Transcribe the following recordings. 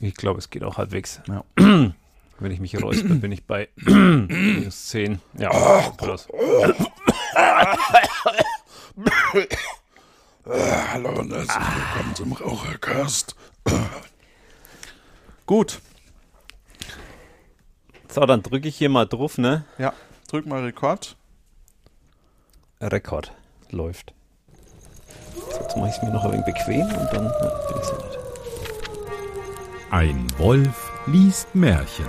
Ich glaube, es geht auch halbwegs. Ja. Wenn ich mich räusper, bin ich bei minus 10. Ja, krass. Hallo und herzlich willkommen zum Rauchercast. Gut, So, dann drücke ich hier mal drauf, ne? ja, drück mal Rekord. Rekord läuft. So, jetzt mache ich es mir noch ein wenig bequem und dann ja, bin ich soweit. Ein Wolf liest Märchen.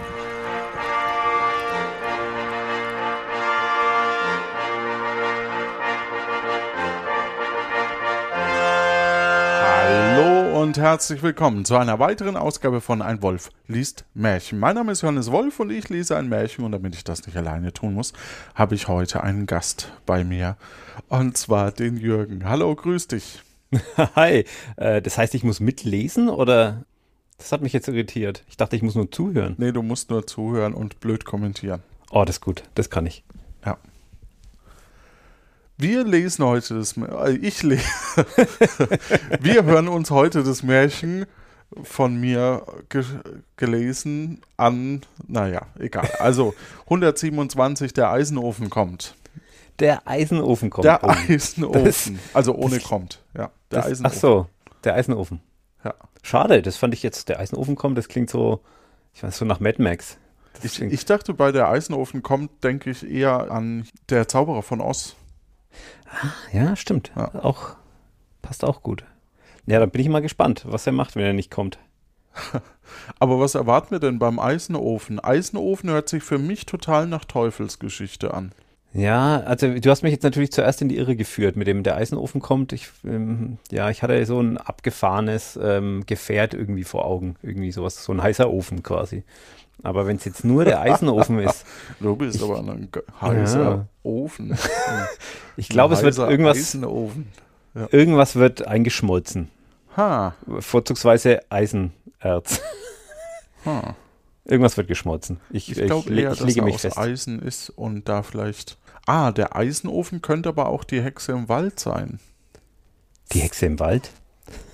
Hallo und herzlich willkommen zu einer weiteren Ausgabe von Ein Wolf liest Märchen. Mein Name ist Johannes Wolf und ich lese ein Märchen und damit ich das nicht alleine tun muss, habe ich heute einen Gast bei mir und zwar den Jürgen. Hallo, grüß dich. Hi, äh, das heißt, ich muss mitlesen oder? Das hat mich jetzt irritiert. Ich dachte, ich muss nur zuhören. Nee, du musst nur zuhören und blöd kommentieren. Oh, das ist gut. Das kann ich. Ja. Wir lesen heute das Mär- äh, ich lese. Wir hören uns heute das Märchen von mir ge gelesen an, naja, egal. Also 127, der Eisenofen kommt. Der Eisenofen kommt. Der Oh, Eisenofen. also ohne das- kommt. Ja, der das, Eisenofen. ach so, der Eisenofen. Schade, das fand ich jetzt, der Eisenofen kommt, das klingt so, ich weiß, so nach Mad Max. Ich, ich dachte, bei der Eisenofen kommt, denke ich eher an der Zauberer von Oz. ja, stimmt. Ja. Auch, passt auch gut. Ja, dann bin ich mal gespannt, was er macht, wenn er nicht kommt. Aber was erwarten wir denn beim Eisenofen? Eisenofen hört sich für mich total nach Teufelsgeschichte an. Ja, also du hast mich jetzt natürlich zuerst in die Irre geführt, mit dem der Eisenofen kommt. Ich, ähm, ja, ich hatte so ein abgefahrenes ähm, Gefährt irgendwie vor Augen, irgendwie sowas, so ein heißer Ofen quasi. Aber wenn es jetzt nur der Eisenofen ist, Du bist aber ein heißer Ja. Ofen. ich glaube, es wird irgendwas, Eisenofen. irgendwas wird eingeschmolzen. Ha, Vorzugsweise Eisenerz. ha. Irgendwas wird geschmolzen. Ich, Ich ich, glaube eher, ich dass lege er mich aus fest. Eisen ist und da vielleicht. Ah, der Eisenofen könnte aber auch die Hexe im Wald sein. Die Hexe im Wald?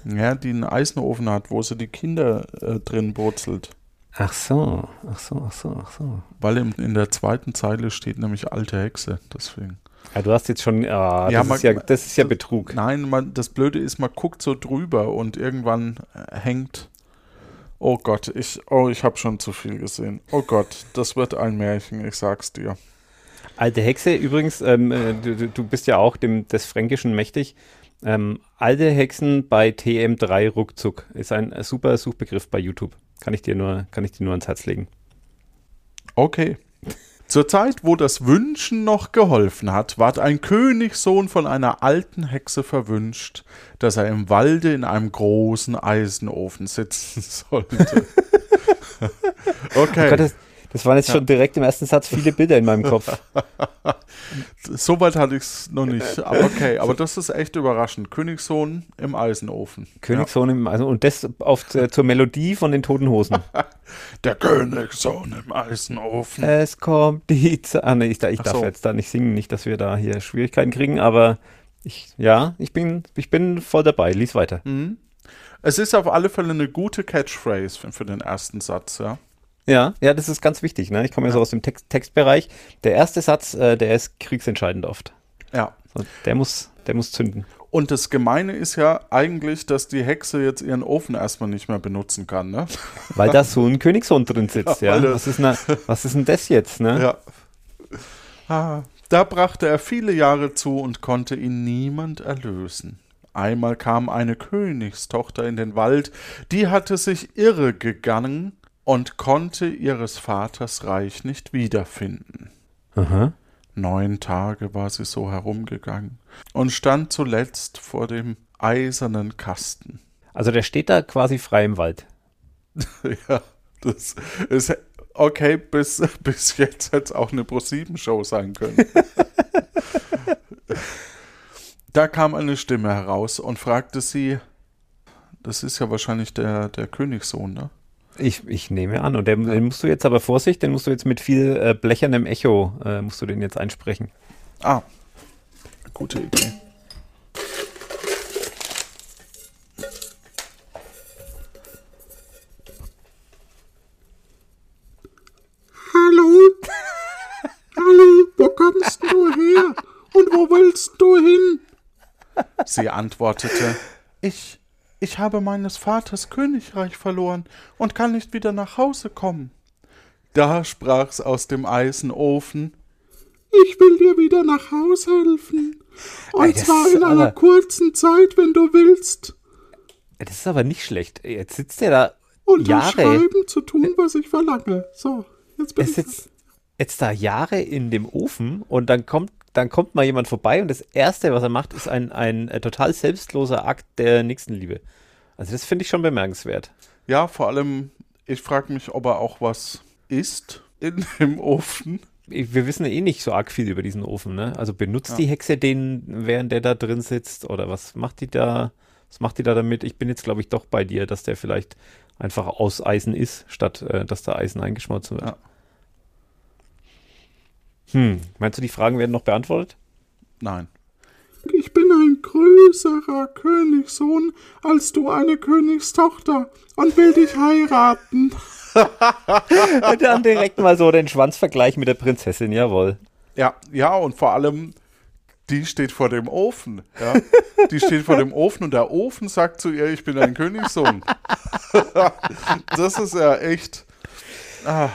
Ja, die einen Eisenofen hat, wo sie die Kinder äh, drin brutzelt. Ach so, ach so, ach so, ach so. Weil im, in der zweiten Zeile steht nämlich alte Hexe, deswegen. Ja, du hast jetzt schon, ah, Ja, das, man- ist ja, das ist ja Betrug. Nein, man, das Blöde ist, man guckt so drüber und irgendwann äh, hängt. Oh Gott, ich, oh, ich habe schon zu viel gesehen. Oh Gott, das wird ein Märchen, ich sag's dir. Alte Hexe, übrigens, ähm, äh, du, du- bist ja auch dem, des Fränkischen mächtig. Ähm, alte Hexen bei TM3 ruckzuck ist ein super Suchbegriff bei YouTube. Kann ich dir nur, kann ich dir nur ans Herz legen. Okay. Zur Zeit, wo das Wünschen noch geholfen hat, ward ein Königssohn von einer alten Hexe verwünscht, dass er im Walde in einem großen Eisenofen sitzen sollte. okay. Oh Gott, das, das waren jetzt schon direkt im ersten Satz viele Bilder in meinem Kopf. Soweit hatte ich es noch nicht. Aber okay, aber das ist echt überraschend. Königssohn im Eisenofen. Königssohn im, also, und das auf, zur Melodie von den Toten Hosen. Ja. Der Königssohn im Eisenofen. es kommt die Zeit. Ah, nee, ich, ich darf so. jetzt da nicht singen, nicht, dass wir da hier Schwierigkeiten kriegen, aber ich, ja, ich bin, ich bin voll dabei. Lies weiter. Mhm. Es ist auf alle Fälle eine gute Catchphrase für, für den ersten Satz, ja. Ja, ja, das ist ganz wichtig. Ne? Ich komme ja, so aus dem Text Textbereich. Der erste Satz, äh, der ist kriegsentscheidend oft. Ja. So, der muss, der muss zünden. Und das Gemeine ist ja eigentlich, dass die Hexe jetzt ihren Ofen erstmal nicht mehr benutzen kann, ne? Weil da so ein Königssohn drin sitzt, ja. das- Was ist, na, was ist denn das jetzt, ne? Ja. Ah, da brachte er viele Jahre zu und konnte ihn niemand erlösen. Einmal kam eine Königstochter in den Wald, die hatte sich irre gegangen und konnte ihres Vaters Reich nicht wiederfinden. Aha. Neun Tage war sie so herumgegangen und stand zuletzt vor dem eisernen Kasten. Also der steht da quasi frei im Wald. Ja, das ist okay, bis, bis jetzt hätte es auch eine Pro-7-Show sein können. da kam eine Stimme heraus und fragte sie, das ist ja wahrscheinlich der, der Königssohn, ne? Ich, ich nehme an. Und den, den, musst du jetzt aber Vorsicht, den musst du jetzt mit viel äh, blechernem Echo, äh, musst du den jetzt einsprechen. Ah, gute Idee. Hallo? Hallo, wo kommst du her? Und wo willst du hin? Sie antwortete, ich ich habe meines Vaters Königreich verloren und kann nicht wieder nach Hause kommen. Da sprach's aus dem Eisenofen, ich will dir wieder nach Haus helfen. Und Ey, das zwar in einer aber- kurzen Zeit, wenn du willst. Das ist aber nicht schlecht. Jetzt sitzt er da Unterschreiben Jahre, zu tun, was ich verlange. So, jetzt bin er ich. sitzt jetzt da Jahre in dem Ofen und dann kommt, dann kommt mal jemand vorbei und das Erste, was er macht, ist ein, ein, äh, total selbstloser Akt der Nächstenliebe. Also das finde ich schon bemerkenswert. Ja, vor allem, ich frage mich, ob er auch was isst in dem Ofen. Wir wissen eh nicht so arg viel über diesen Ofen, ne? Also benutzt die Hexe den, während der da drin sitzt oder was macht die da? Was macht die da damit? Ich bin jetzt, glaube ich, doch bei dir, dass der vielleicht einfach aus Eisen ist, statt äh, dass da Eisen eingeschmolzen wird. Ja. Hm, meinst du, die Fragen werden noch beantwortet? Nein. Ich bin ein größerer Königssohn als du eine Königstochter und will dich heiraten. Dann direkt mal so den Schwanzvergleich mit der Prinzessin, jawohl. Ja, ja, und vor allem, die steht vor dem Ofen. Ja? Die steht vor dem Ofen und der Ofen sagt zu ihr, ich bin ein Königssohn. das ist ja echt. Ah,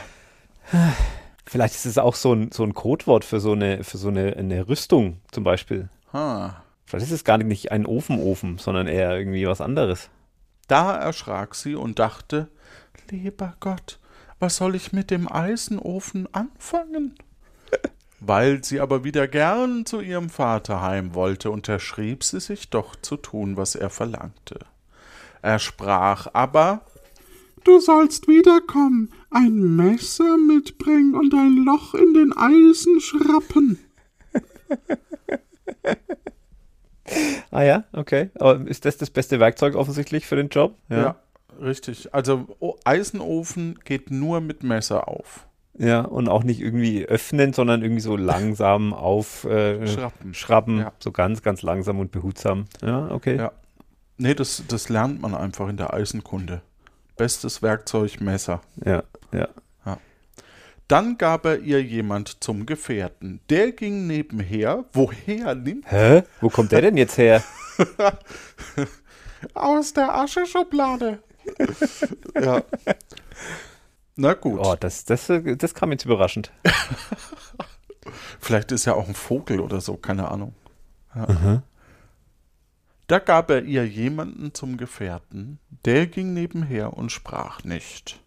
Vielleicht ist es auch so ein, so ein Codewort für so eine, für so eine, eine Rüstung zum Beispiel. ha. Vielleicht ist es gar nicht ein Ofenofen, sondern eher irgendwie was anderes. Da erschrak sie und dachte, lieber Gott, was soll ich mit dem Eisenofen anfangen? Weil sie aber wieder gern zu ihrem Vater heim wollte, unterschrieb sie sich doch zu tun, was er verlangte. Er sprach aber, Du sollst wiederkommen, ein Messer mitbringen und ein Loch in den Eisen schrappen. Ah ja, okay. Aber ist das das beste Werkzeug offensichtlich für den Job? ja, richtig. Also Eisenofen geht nur mit Messer auf. Ja, und auch nicht irgendwie öffnen, sondern irgendwie so langsam auf äh, Schrappen. schrappen, Ja. so ganz, ganz langsam und behutsam. Ja, okay. Ja. Nee, das, das lernt man einfach in der Eisenkunde. Bestes Werkzeug Messer. Ja, ja. Dann gab er ihr jemand zum Gefährten. Der ging nebenher. Woher nimmt? Hä? Wo kommt der denn jetzt her? Aus der Ascheschublade. ja. Na gut. Oh, das, das, das kam jetzt überraschend. Vielleicht ist ja auch ein Vogel oder so, keine Ahnung. Ja. Da gab er ihr jemanden zum Gefährten. Der ging nebenher und sprach nicht.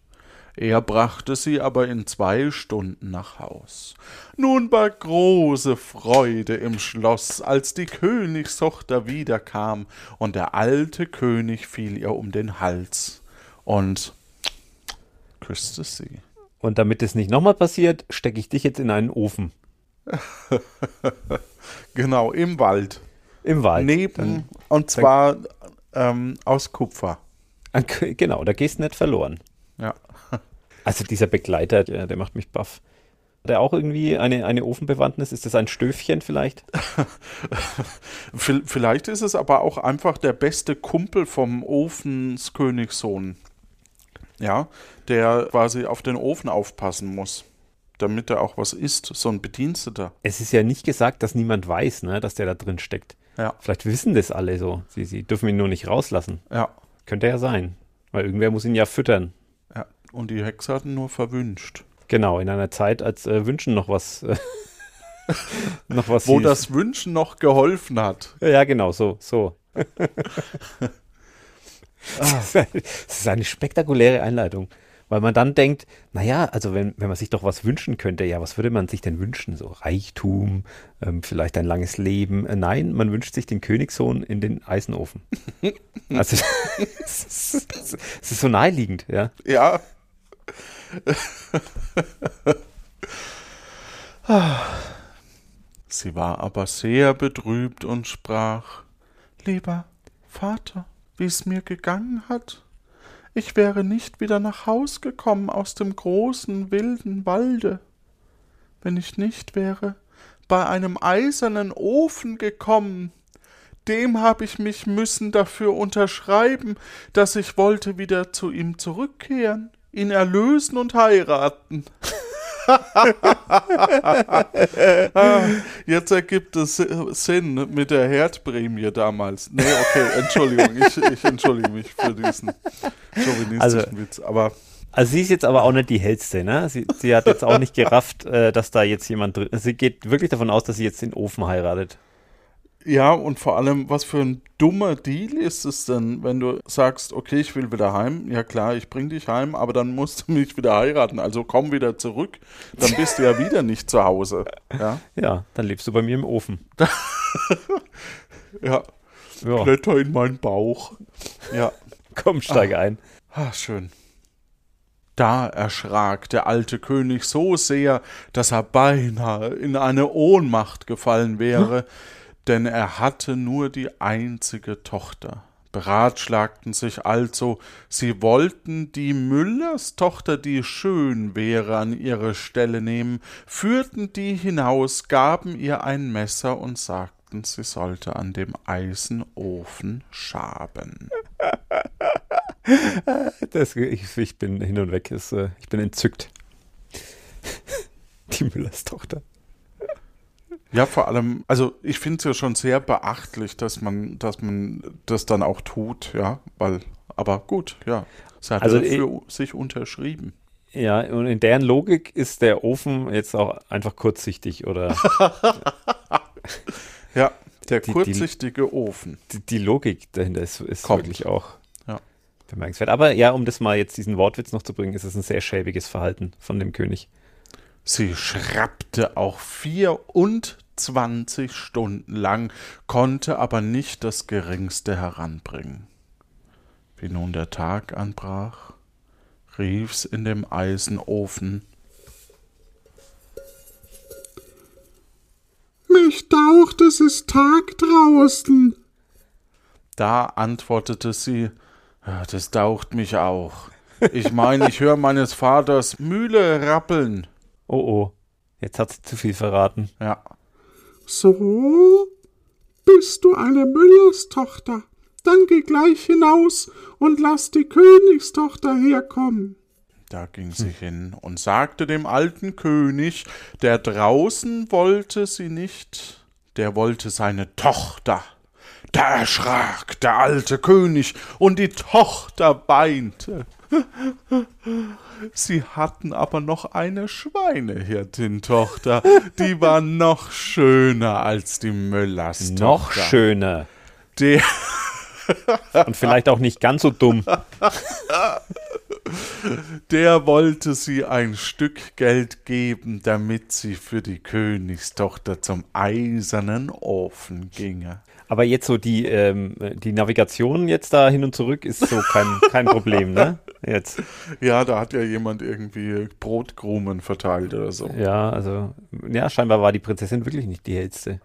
Er brachte sie aber in zwei Stunden nach Haus. Nun war große Freude im Schloss, als die Königstochter wiederkam, und der alte König fiel ihr um den Hals und küsste sie. Und damit es nicht nochmal passiert, stecke ich dich jetzt in einen Ofen. Genau, im Wald. Im Wald. Neben, und zwar ähm, aus Kupfer. Genau, da gehst du nicht verloren. Ja. Also dieser Begleiter, der, der macht mich baff. Hat er auch irgendwie eine, eine Ofenbewandtnis? Ist das ein Stöfchen vielleicht? Vielleicht ist es aber auch einfach der beste Kumpel vom Ofenskönigssohn. Ja, der quasi auf den Ofen aufpassen muss, damit er auch was isst, so ein Bediensteter. Es ist ja nicht gesagt, dass niemand weiß, ne, dass der da drin steckt. Ja, Vielleicht wissen das alle so. Sie, sie dürfen ihn nur nicht rauslassen. ja, Könnte ja sein. Weil irgendwer muss ihn ja füttern. ja. Und die Hexe hat ihn nur verwünscht. Genau, in einer Zeit, als äh, Wünschen noch was. Äh, noch was Wo hieß. das Wünschen noch geholfen hat. Ja, genau, so, so. das ist eine spektakuläre Einleitung. Weil man dann denkt, naja, also wenn, wenn man sich doch was wünschen könnte, ja, was würde man sich denn wünschen? So Reichtum, ähm, vielleicht ein langes Leben. Äh, nein, man wünscht sich den Königssohn in den Eisenofen. also es ist, es ist so naheliegend, ja. Ja. Sie war aber sehr betrübt und sprach, Lieber Vater, wie es mir gegangen hat, ich wäre nicht wieder nach Haus gekommen aus dem großen wilden Walde, wenn ich nicht wäre bei einem eisernen Ofen gekommen, dem hab ich mich müssen dafür unterschreiben, dass ich wollte wieder zu ihm zurückkehren, ihn erlösen und heiraten. Jetzt ergibt es Sinn mit der Herdprämie damals. Nee, okay, Entschuldigung, ich, ich entschuldige mich für diesen chauvinistischen Also- Witz. Aber Also sie ist jetzt aber auch nicht die hellste, ne? Sie, sie hat jetzt auch nicht gerafft, äh, dass da jetzt jemand drin Sie geht wirklich davon aus, dass sie jetzt den Ofen heiratet. Ja, und vor allem, was für ein dummer Deal ist es denn, wenn du sagst, okay, ich will wieder heim. Ja klar, ich bring dich heim, aber dann musst du mich wieder heiraten. Also komm wieder zurück. Dann bist du ja wieder nicht zu Hause. Ja, Ja, dann lebst du bei mir im Ofen. ja. Ja, Kletter in meinen Bauch. Ja. komm, steige ein. Ah, schön. Da erschrak der alte König so sehr, dass er beinahe in eine Ohnmacht gefallen wäre, denn er hatte nur die einzige Tochter. Beratschlagten sich also, sie wollten die Müllerstochter, die schön wäre, an ihre Stelle nehmen, führten die hinaus, gaben ihr ein Messer und sagten, sie sollte an dem Eisenofen schaben. Das, ich, ich bin hin und weg. Äh, ich bin entzückt. Die Müllers Tochter. Ja, vor allem, also ich finde es ja schon sehr beachtlich, dass man, dass man das dann auch tut, ja, weil, aber gut, ja. Sie hat Also, dafür sich unterschrieben. Ja, und in deren Logik ist der Ofen jetzt auch einfach kurzsichtig oder Ja, der Die- die- kurzsichtige Ofen. die, die Logik dahinter ist, ist Kommt. wirklich auch Ja. bemerkenswert. Aber ja, um das mal jetzt diesen Wortwitz noch zu bringen, ist es ein sehr schäbiges Verhalten von dem König. Sie schrappte auch 24 Stunden lang, konnte aber nicht das Geringste heranbringen. Wie nun der Tag anbrach, rief's in dem Eisenofen, Mich daucht, es ist Tag draußen. Da antwortete sie, "Ja, das daucht mich auch. Ich meine, ich höre meines Vaters Mühle rappeln. Oh oh, jetzt hat sie zu viel verraten. Ja, So? Bist du eine Müllerstochter? Dann geh gleich hinaus und lass die Königstochter herkommen. da ging sie hin und sagte dem alten König, der draußen wollte sie nicht, der wollte seine Tochter. Da erschrak der alte König und die Tochter weinte. Sie hatten aber noch eine Schweinehirtin-Tochter, die war noch schöner als die Müllers Noch schöner. Der, Und vielleicht auch nicht ganz so dumm. der wollte sie ein Stück Geld geben, damit sie für die Königstochter zum eisernen Ofen ginge. Aber jetzt so die, ähm, die Navigation jetzt da hin und zurück ist so kein, kein Problem, ne? Jetzt. Ja, da hat ja jemand irgendwie Brotkrumen verteilt oder so. Ja, also, ja, scheinbar war die Prinzessin wirklich nicht die hellste.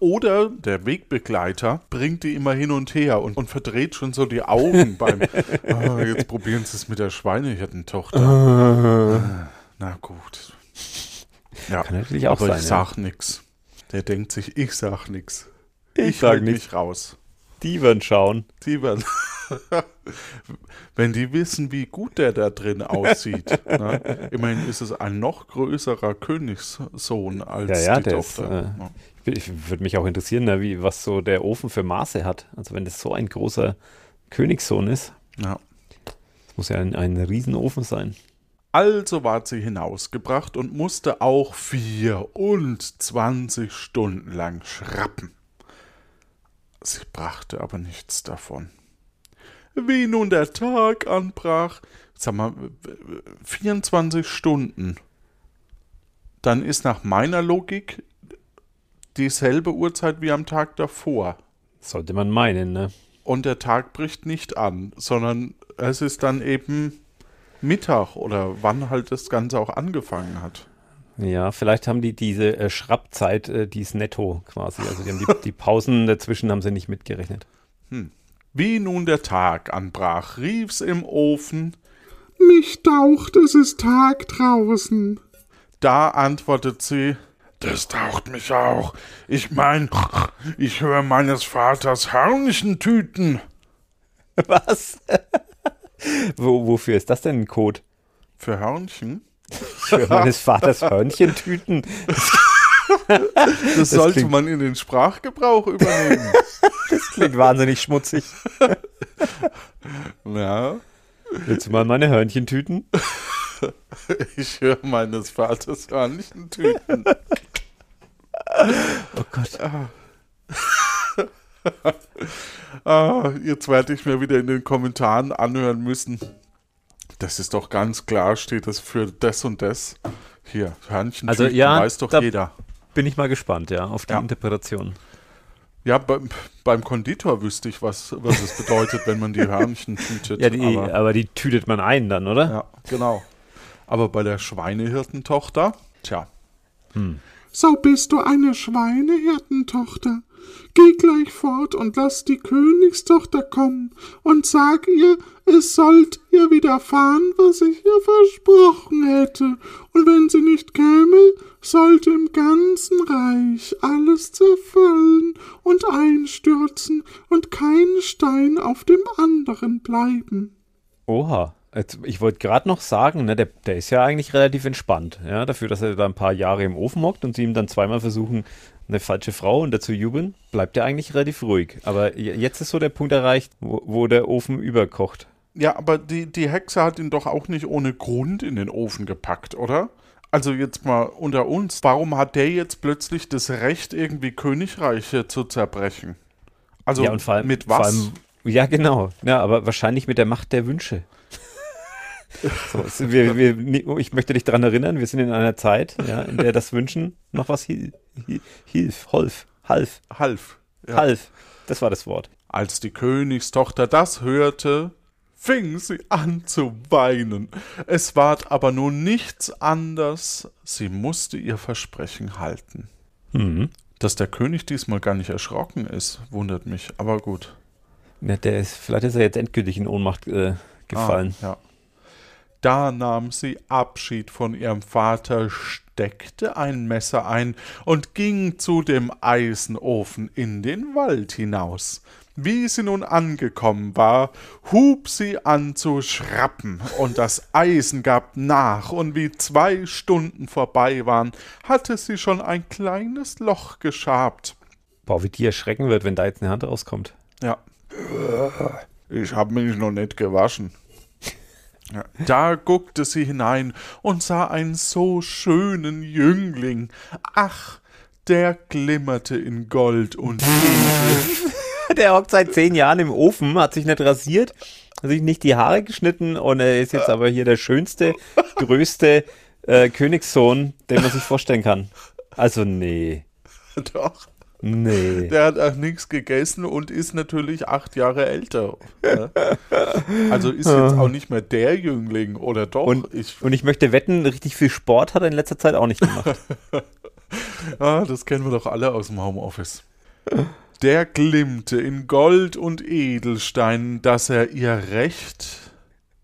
Oder der Wegbegleiter bringt die immer hin und her und, und verdreht schon so die Augen beim. Ah, jetzt probieren sie es mit der Schweinehirtentochter. Na gut. Ja, Kann natürlich auch aber sein. ich ja. sag nix. Der denkt sich, ich sag nix. Ich sag halt nix. mich raus. Die werden schauen. Die werden. Wenn die wissen, wie gut der da drin aussieht. ne? Immerhin ist es ein noch größerer Königssohn als Ja, ja, die der ist, Tochter. äh, Ja. Ich würde mich auch interessieren, ne, wie, was so der Ofen für Maße hat. Also wenn das so ein großer Königssohn ist, Ja. das muss ja ein, ein Riesenofen sein. Also ward sie hinausgebracht und musste auch 24 Stunden lang schrappen. Sie brachte aber nichts davon. Wie nun der Tag anbrach, sag mal, 24 Stunden, dann ist nach meiner Logik dieselbe Uhrzeit wie am Tag davor. Sollte man meinen, ne? Und der Tag bricht nicht an, sondern es ist dann eben Mittag oder wann halt das Ganze auch angefangen hat. Ja, vielleicht haben die diese äh, Schrappzeit, äh, die ist netto quasi. Also die haben die, die Pausen dazwischen haben sie nicht mitgerechnet. Wie nun der Tag anbrach, rief's im Ofen, Mich daucht, es ist Tag draußen. da antwortet sie, das taucht mich auch. Ich mein, ich höre meines Vaters Hörnchentüten. Was? Wo, wofür ist das denn ein Code? Für Hörnchen? Für meines Vaters Hörnchentüten. Das, sollte klingt- man in den Sprachgebrauch übernehmen. Das klingt wahnsinnig schmutzig. ja, Willst du mal meine Hörnchentüten? ich höre meines Vaters Hörnchentüten. Oh Gott. Ah, jetzt werde ich mir wieder in den Kommentaren anhören müssen. Das ist doch ganz klar, steht das für das und das. Hier, Hörnchentüten Also, ja, weiß doch jeder. Bin ich mal gespannt, ja, auf die Ja. Interpretation. Ja, beim, beim Konditor wüsste ich, was, was es bedeutet, wenn man die Hörnchen tütet. Ja, die, aber, aber, die tütet man ein dann, oder? ja, genau. Aber bei der Schweinehirtentochter, tja, So bist du eine Schweinehirtentochter. Geh gleich fort und lass die Königstochter kommen und sag ihr, es sollt ihr widerfahren, was ich ihr versprochen hätte. Und wenn sie nicht käme, sollte im ganzen Reich alles zerfallen und einstürzen und kein Stein auf dem anderen bleiben. Oha. Jetzt, ich wollte gerade noch sagen, ne, der, der ist ja eigentlich relativ entspannt, ja, dafür, dass er da ein paar Jahre im Ofen hockt und sie ihm dann zweimal versuchen, eine falsche Frau und dazu jubeln, bleibt er eigentlich relativ ruhig. Aber je- jetzt ist so der Punkt erreicht, wo, wo der Ofen überkocht. Ja, aber die, die Hexe hat ihn doch auch nicht ohne Grund in den Ofen gepackt, oder? Also jetzt mal unter uns, warum hat der jetzt plötzlich das Recht, irgendwie Königreiche zu zerbrechen? Also ja, und vor allem, mit was? allem, ja, genau. Ja, aber wahrscheinlich mit der Macht der Wünsche. So, es- wir, wir, ich möchte dich daran erinnern, wir sind in einer Zeit, ja, in der das Wünschen noch was hil, hilf, holf, half, Half. Ja. half. Das war das Wort. Als die Königstochter das hörte, fing sie an zu weinen. Es ward aber nun nichts anders, sie musste ihr Versprechen halten. Mhm. Dass der König diesmal gar nicht erschrocken ist, wundert mich, aber gut. Ja, der ist, vielleicht ist er jetzt endgültig in Ohnmacht äh, gefallen. Ah, ja. Da nahm sie Abschied von ihrem Vater, steckte ein Messer ein und ging zu dem Eisenofen in den Wald hinaus. Wie sie nun angekommen war, hub sie an zu schrappen, und das Eisen gab nach, und wie zwei Stunden vorbei waren, hatte sie schon ein kleines Loch geschabt. Boah, wie die erschrecken wird, wenn da jetzt eine Hand rauskommt. Ja. Ich habe mich noch nicht gewaschen. Ja. Da guckte sie hinein und sah einen so schönen Jüngling. Ach, der glimmerte in Gold und Edel. Der hockt seit zehn Jahren im Ofen, hat sich nicht rasiert, hat sich nicht die Haare geschnitten und er ist jetzt aber hier der schönste, größte äh, Königssohn, den man sich vorstellen kann. Also nee, Doch, nee. der hat auch nichts gegessen und ist natürlich acht Jahre älter. Also ist jetzt auch nicht mehr der Jüngling, oder doch? Und, ich, und ich möchte wetten, richtig viel Sport hat er in letzter Zeit auch nicht gemacht. ah, das kennen wir doch alle aus dem Homeoffice. Der glimmte in Gold und Edelstein, dass er ihr recht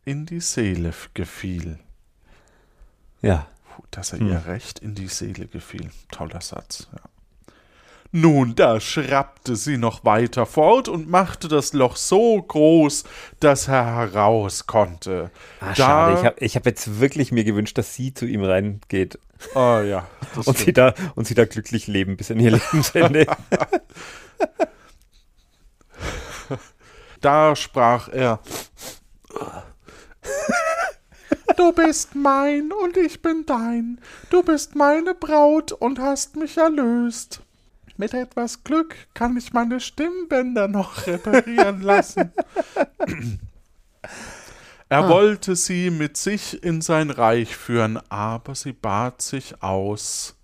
in die Seele gefiel. Ja. Dass er ihr recht in die Seele gefiel. Toller Satz, ja. Nun, da schrappte sie noch weiter fort und machte das Loch so groß, dass er heraus konnte. Ah, Da- schade, ich habe ich hab jetzt wirklich mir gewünscht, dass sie zu ihm reingeht Ah ja, und sie, da, und sie da glücklich leben bis in ihr Lebensende. Da sprach er. Du bist mein und ich bin dein. Du bist meine Braut und hast mich erlöst. Mit etwas Glück kann ich meine Stimmbänder noch reparieren lassen. Er wollte sie mit sich in sein Reich führen, aber sie bat sich aus,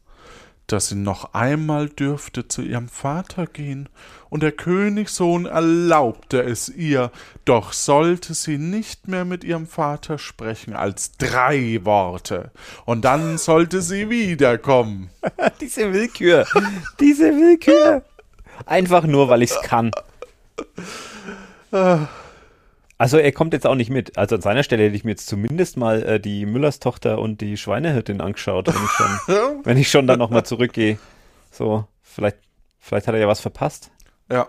dass sie noch einmal dürfte zu ihrem Vater gehen, und der Königssohn erlaubte es ihr, doch sollte sie nicht mehr mit ihrem Vater sprechen als drei Worte, und dann sollte sie wiederkommen. Diese Willkür. Diese Willkür. Einfach nur, weil ich es kann. Also er kommt jetzt auch nicht mit. Also an seiner Stelle hätte ich mir jetzt zumindest mal äh, die Müllerstochter und die Schweinehirtin angeschaut, wenn ich schon, wenn ich schon dann nochmal zurückgehe. So, vielleicht, vielleicht hat er ja was verpasst. Ja.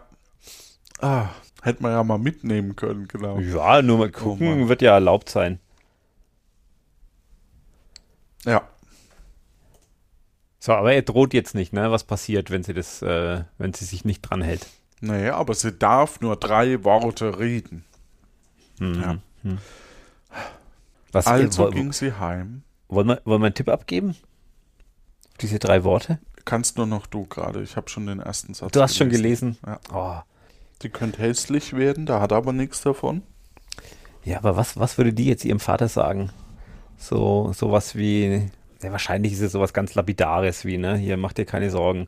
Ah, hätte man ja mal mitnehmen können, genau. Ja, nur mal Oh gucken, Mann. wird ja erlaubt sein. Ja. So, aber er droht jetzt nicht, ne? Was passiert, wenn sie das, äh, wenn sie sich nicht dran hält? Nee, aber sie darf nur drei Worte reden. Hm. Ja. Was, Also äh, ging sie heim. wollen, wir, wollen wir einen Tipp abgeben? Diese drei Worte? Kannst nur noch du gerade. Ich habe schon den ersten Satz Du hast schon gelesen. Ja. Oh. Die könnte hässlich werden, da hat er aber nichts davon. Ja, aber was, was würde die jetzt ihrem Vater sagen? So, sowas wie, ja, wahrscheinlich ist es sowas ganz Lapidares wie, ne? Hier, mach dir keine Sorgen.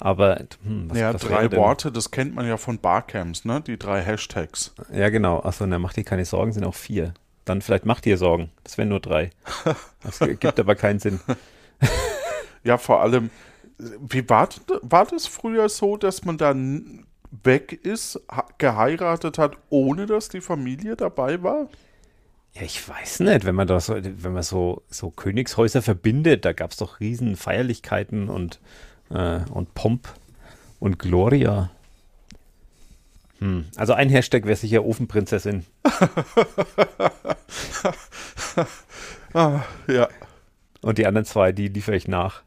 Aber, hm, was, ja, was drei? Worte, das kennt man ja von Barcamps, ne? Die drei Hashtags. Ja, genau. Achso, na, mach dir keine Sorgen, sind auch vier. Dann vielleicht mach dir Sorgen. Das wären nur drei. Das gibt aber keinen Sinn. Ja, vor allem, wie war, war das früher so, dass man dann weg ist, geheiratet hat, ohne dass die Familie dabei war? Ja, ich weiß nicht, wenn man da so, wenn man so, so Königshäuser verbindet, da gab es doch riesen Feierlichkeiten und, äh, und Pomp und Gloria. Hm. Also ein Hashtag wäre sicher Ofenprinzessin. Ah, ja. Und die anderen zwei, die liefere ich nach.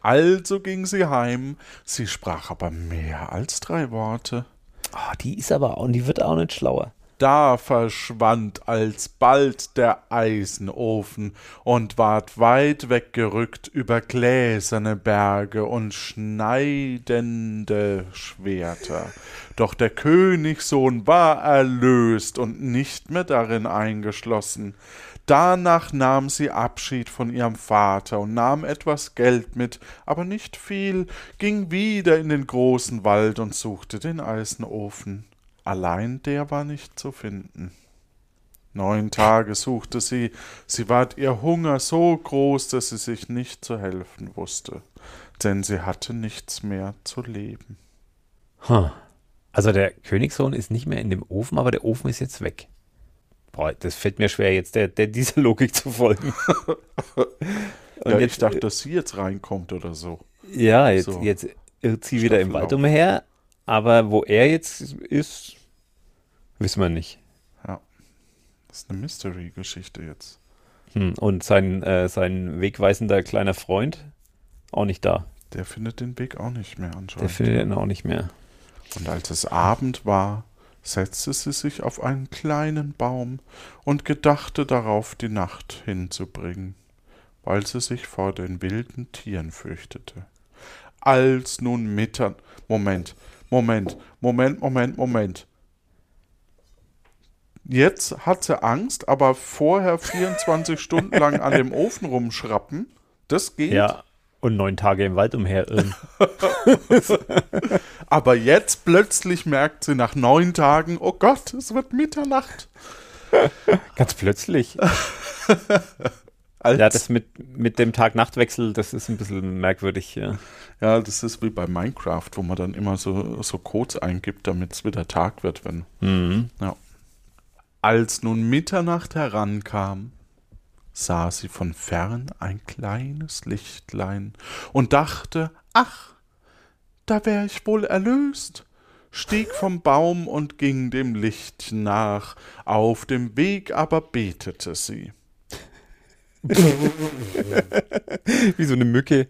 Also ging sie heim. Sie sprach aber mehr als drei Worte. Ah, die ist aber auch, die wird auch nicht schlauer. Da verschwand alsbald der Eisenofen und ward weit weggerückt über gläserne Berge und schneidende Schwerter. Doch der Königssohn war erlöst und nicht mehr darin eingeschlossen. Danach nahm sie Abschied von ihrem Vater und nahm etwas Geld mit, aber nicht viel, ging wieder in den großen Wald und suchte den Eisenofen. Allein der war nicht zu finden. Neun Tage suchte sie, sie ward ihr Hunger so groß, dass sie sich nicht zu helfen wusste, denn sie hatte nichts mehr zu leben. Huh. Also der Königssohn ist nicht mehr in dem Ofen, aber der Ofen ist jetzt weg. Boah, das fällt mir schwer, jetzt der, der dieser Logik zu folgen. Und ja, jetzt, ich dachte, dass sie jetzt reinkommt oder so. Ja, jetzt, So. jetzt irrt sie wieder im Wald umher, aber wo er jetzt ist, wissen wir nicht. Das ist eine Mystery-Geschichte jetzt. Hm. Und sein, äh, sein wegweisender kleiner Freund auch nicht da. Der findet den Weg auch nicht mehr Der anscheinend. findet ihn auch nicht mehr. Und als es Abend war, setzte sie sich auf einen kleinen Baum und gedachte darauf, die Nacht hinzubringen, weil sie sich vor den wilden Tieren fürchtete. Als nun Mittern. Moment, Moment, Moment, Moment, Moment. Jetzt hat sie Angst, aber vorher 24 Stunden lang an dem Ofen rumschrappen, das geht. Ja, und neun Tage im Wald umherirren. Aber jetzt plötzlich merkt sie nach neun Tagen, oh Gott, es wird Mitternacht. Ganz plötzlich. Ja, das mit, mit dem Tag-Nacht-Wechsel, das ist ein bisschen merkwürdig. Ja. ja, das ist wie bei Minecraft, wo man dann immer so, so Codes eingibt, damit es wieder Tag wird, wenn. Mhm. Als nun Mitternacht herankam, sah sie von fern ein kleines Lichtlein und dachte, ach, da wär ich wohl erlöst, stieg vom Baum und ging dem Licht nach, auf dem Weg aber betete sie. Wie so eine Mücke.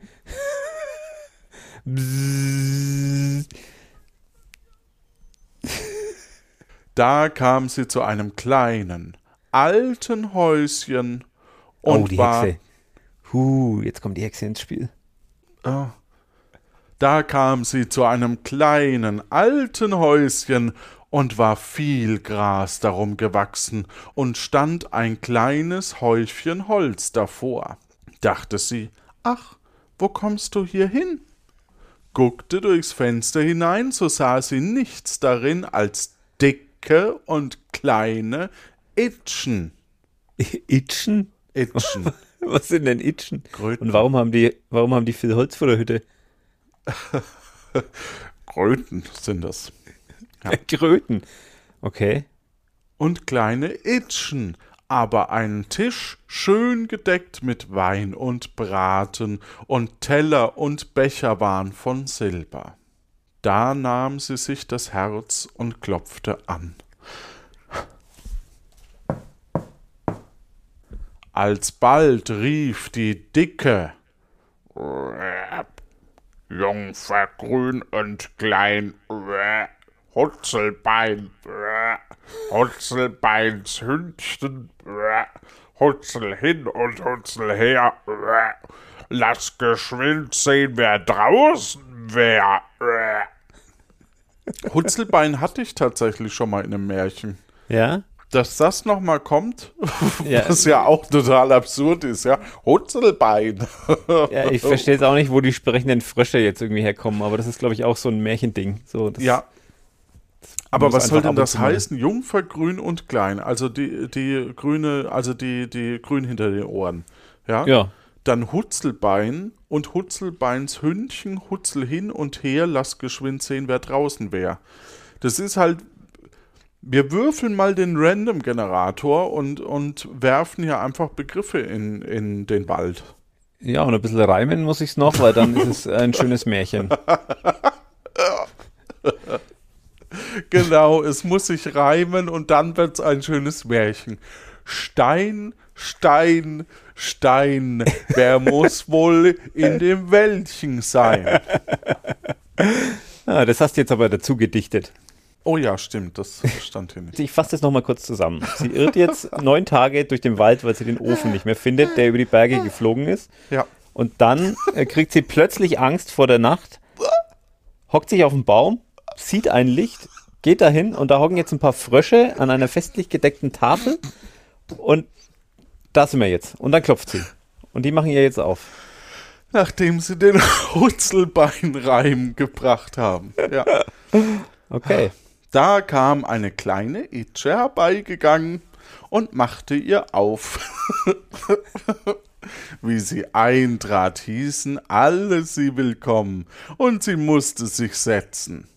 Da kam sie zu einem kleinen, alten Häuschen und oh, die war Hexe. Huh, jetzt kommt die Hexe ins Spiel. Ah. Da kam sie zu einem kleinen, alten Häuschen und war viel Gras darum gewachsen und stand ein kleines Häufchen Holz davor. Dachte sie, ach, wo kommst du hier hin? Guckte durchs Fenster hinein, so sah sie nichts darin als dicke und kleine Itchen. Itchen? Itchen. Was sind denn Itchen? Kröten. Und warum haben die, warum haben die viel Holz vor der Hütte? Kröten sind das. Ja. Kröten. Okay. und kleine Itchen, aber einen Tisch schön gedeckt mit Wein und Braten, und Teller und Becher waren von Silber. Da nahm sie sich das Herz und klopfte an. Alsbald rief die Dicke, Jungfer grün und klein, Hutzelbein, Hutzelbeins Hündchen, Hutzel hin und Hutzel her, lass geschwind sehen, wer draußen wär. Hutzelbein hatte ich tatsächlich schon mal in einem Märchen. Ja? Dass das nochmal kommt, Ja. was ja auch total absurd ist, ja. Hutzelbein. Ja, ich verstehe jetzt auch nicht, wo die sprechenden Frösche jetzt irgendwie herkommen, aber das ist, glaube ich, auch so ein Märchending. So, Ja. Aber was soll denn das heißen? Jungfer, grün und klein. Also die, die grüne, also die, die grün hinter den Ohren. Ja. Ja. Dann Hutzelbein und Hutzelbeins Hündchen, Hutzel hin und her, lass geschwind sehen, wer draußen wär. Das ist halt, wir würfeln mal den Random-Generator und, und werfen hier einfach Begriffe in, in den Wald. Ja, und ein bisschen reimen muss ich es noch, weil dann ist es ein schönes Märchen. Genau, es muss sich reimen und dann wird's ein schönes Märchen. Stein, Stein, Stein, wer muss wohl in dem Wäldchen sein? Ah, das hast du jetzt aber dazu gedichtet. Oh ja, stimmt, das stand hier nicht. Ich fasse das nochmal kurz zusammen. Sie irrt jetzt neun Tage durch den Wald, weil sie den Ofen nicht mehr findet, der über die Berge geflogen ist. Ja, Und dann äh, kriegt sie plötzlich Angst vor der Nacht, hockt sich auf den Baum, sieht ein Licht, geht dahin und da hocken jetzt ein paar Frösche an einer festlich gedeckten Tafel und da sind wir jetzt. Und dann klopft sie. Und die machen ihr jetzt auf. nachdem sie den Hutzelbeinreim gebracht haben. Ja. Okay. Da kam eine kleine Itsche herbeigegangen und machte ihr auf. Wie sie eintrat, hießen alle sie willkommen, und sie musste sich setzen.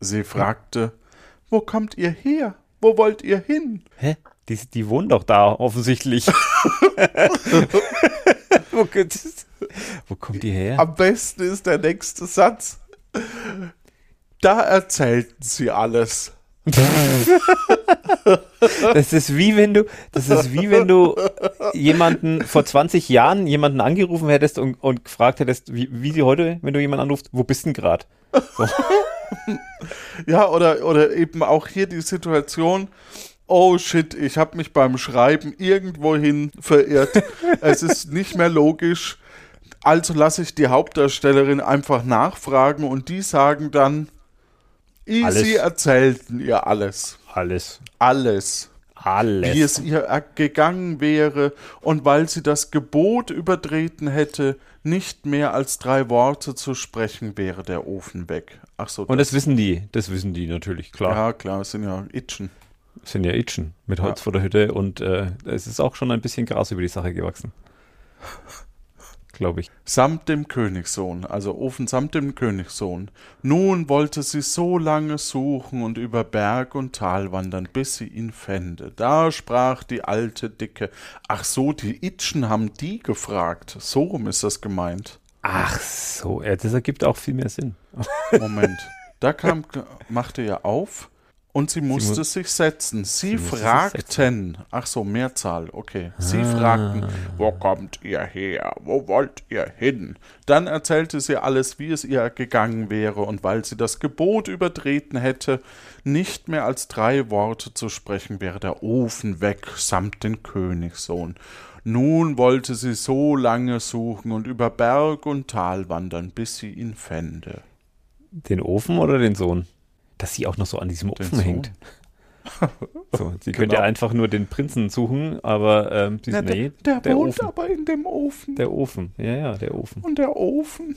Sie fragte, wo kommt ihr her? Wo wollt ihr hin? Hä? Die, die wohnen doch da offensichtlich. wo, kommt- wo kommt die her? Am besten ist der nächste Satz. Da erzählten sie alles. Das ist wie wenn du, das ist wie wenn du jemanden vor 20 Jahren jemanden angerufen hättest und, und gefragt hättest, wie, wie sie heute, wenn du jemanden anrufst, wo bist denn gerade? Ja, oder, oder eben auch hier die Situation, oh shit, ich habe mich beim Schreiben irgendwohin verirrt. es ist nicht mehr logisch. Also lasse ich die Hauptdarstellerin einfach nachfragen und die sagen dann, easy Alles. erzählten ihr alles. Alles. Alles. Alles. Wie es ihr gegangen wäre und weil sie das Gebot übertreten hätte, nicht mehr als drei Worte zu sprechen, wäre der Ofen weg. Ach so, und das wissen die, das wissen die natürlich, klar. ja klar, es sind ja Itchen. Sind ja Itchen mit Holz vor der Hütte und äh, es ist auch schon ein bisschen Gras über die Sache gewachsen. Glaube ich. Samt dem Königssohn, also Ofen samt dem Königssohn. Nun wollte sie so lange suchen und über Berg und Tal wandern, bis sie ihn fände. Da sprach die alte Dicke, ach so, die Itchen haben die gefragt. So rum ist das gemeint. Ach so, ja, das ergibt auch viel mehr Sinn. Moment. Da kam, machte er auf und sie musste mu- sich setzen. Sie, sich fragten, ach so, Mehrzahl, okay. Sie fragten, Wo kommt ihr her? Wo wollt ihr hin? Dann erzählte sie alles, wie es ihr gegangen wäre, und weil sie das Gebot übertreten hätte, nicht mehr als drei Worte zu sprechen, wäre der Ofen weg, samt den Königssohn. Nun wollte sie so lange suchen und über Berg und Tal wandern, bis sie ihn fände. Den Ofen oder den Sohn? Dass sie auch noch so an diesem Ofen hängt. So, sie könnte Genau. einfach nur den Prinzen suchen, aber ähm, sie, Na, nee, der, der, wohnt Ofen. aber in dem Ofen. Der Ofen, ja, ja, der Ofen. Und der Ofen,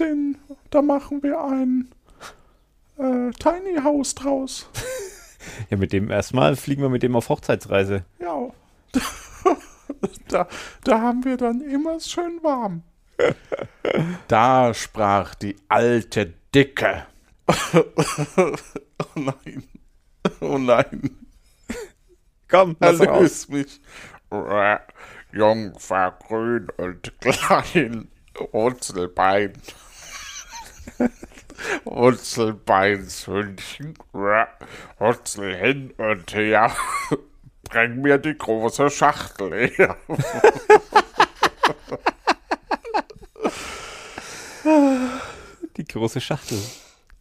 den, da machen wir ein äh, Tiny House draus. Ja, mit dem erstmal fliegen wir mit dem auf Hochzeitsreise. Ja. da, da haben wir dann immer schön warm. Da sprach die alte Dicke. oh nein. Oh nein. Komm. Erlös mich. Jungfer grün und klein, Wurzelbein. Wurzelbeins Hündchen, Wurzel hin und her, Bring mir die große Schachtel her. Die große Schachtel.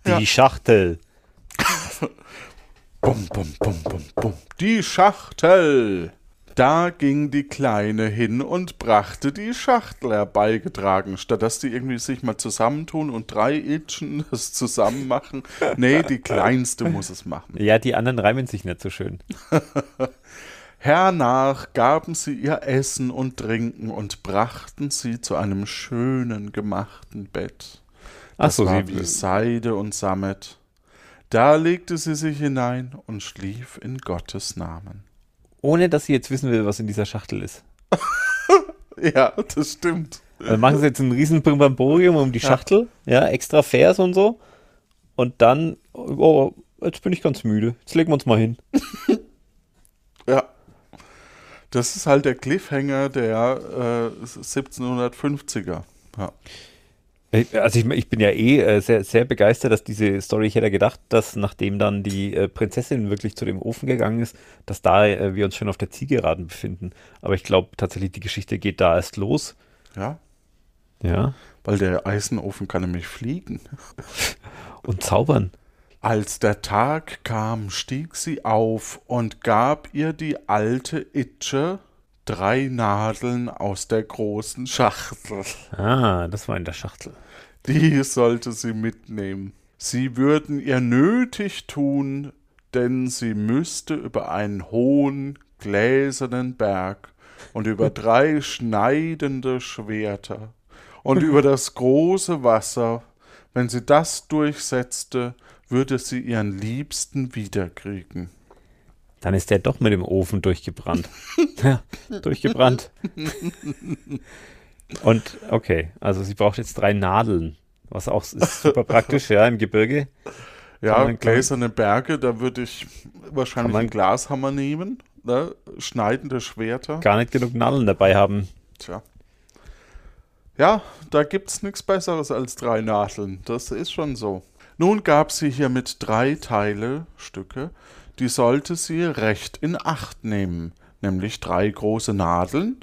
Die Schachtel. Bum, bum, bum, bum, bum. Die Schachtel. Da ging die Kleine hin und brachte die Schachtel herbeigetragen, statt dass die irgendwie sich mal zusammentun und drei Itchen das zusammen machen. Nee, die Kleinste muss es machen. Ja, die anderen reimen sich nicht so schön. Hernach gaben sie ihr Essen und Trinken und brachten sie zu einem schönen gemachten Bett. Ach so, war wie Seide und Sammet. Da legte sie sich hinein und schlief in Gottes Namen. ohne dass sie jetzt wissen will, was in dieser Schachtel ist. Ja, das stimmt. Dann machen sie jetzt ein riesen Brimborium um die Schachtel, ja, extra Vers und so. Und dann, oh, jetzt bin ich ganz müde. Jetzt legen wir uns mal hin. Ja. Das ist halt der Cliffhanger der äh, 1750er. Ja. Also ich, ich bin ja eh äh, sehr, sehr begeistert, dass diese Story, ich hätte gedacht, dass nachdem dann die äh, Prinzessin wirklich zu dem Ofen gegangen ist, dass da äh, wir uns schon auf der Zielgeraden befinden. Aber ich glaube tatsächlich, die Geschichte geht da erst los. ja, Ja. weil der Eisenofen kann nämlich fliegen. Und zaubern. Als der Tag kam, stieg sie auf und gab ihr die alte Itsche drei Nadeln aus der großen Schachtel. Ah, das war in der Schachtel. Die sollte sie mitnehmen. Sie würden ihr nötig tun, denn sie müsste über einen hohen, gläsernen Berg und über drei schneidende Schwerter und über das große Wasser. Wenn sie das durchsetzte, würde sie ihren Liebsten wiederkriegen. Dann ist der doch mit dem Ofen durchgebrannt. ja, durchgebrannt. Und okay, also sie braucht jetzt drei Nadeln, was auch ist super praktisch, ja, im Gebirge. Ja, gläserne Berge, da würde ich wahrscheinlich einen Glashammer nehmen, ne? schneidende Schwerter. Gar nicht genug Nadeln dabei haben. Tja. Ja, da gibt's nichts Besseres als drei Nadeln. Das ist schon so. Nun gab sie hiermit drei Teile, Stücke, die sollte sie recht in Acht nehmen, nämlich drei große Nadeln,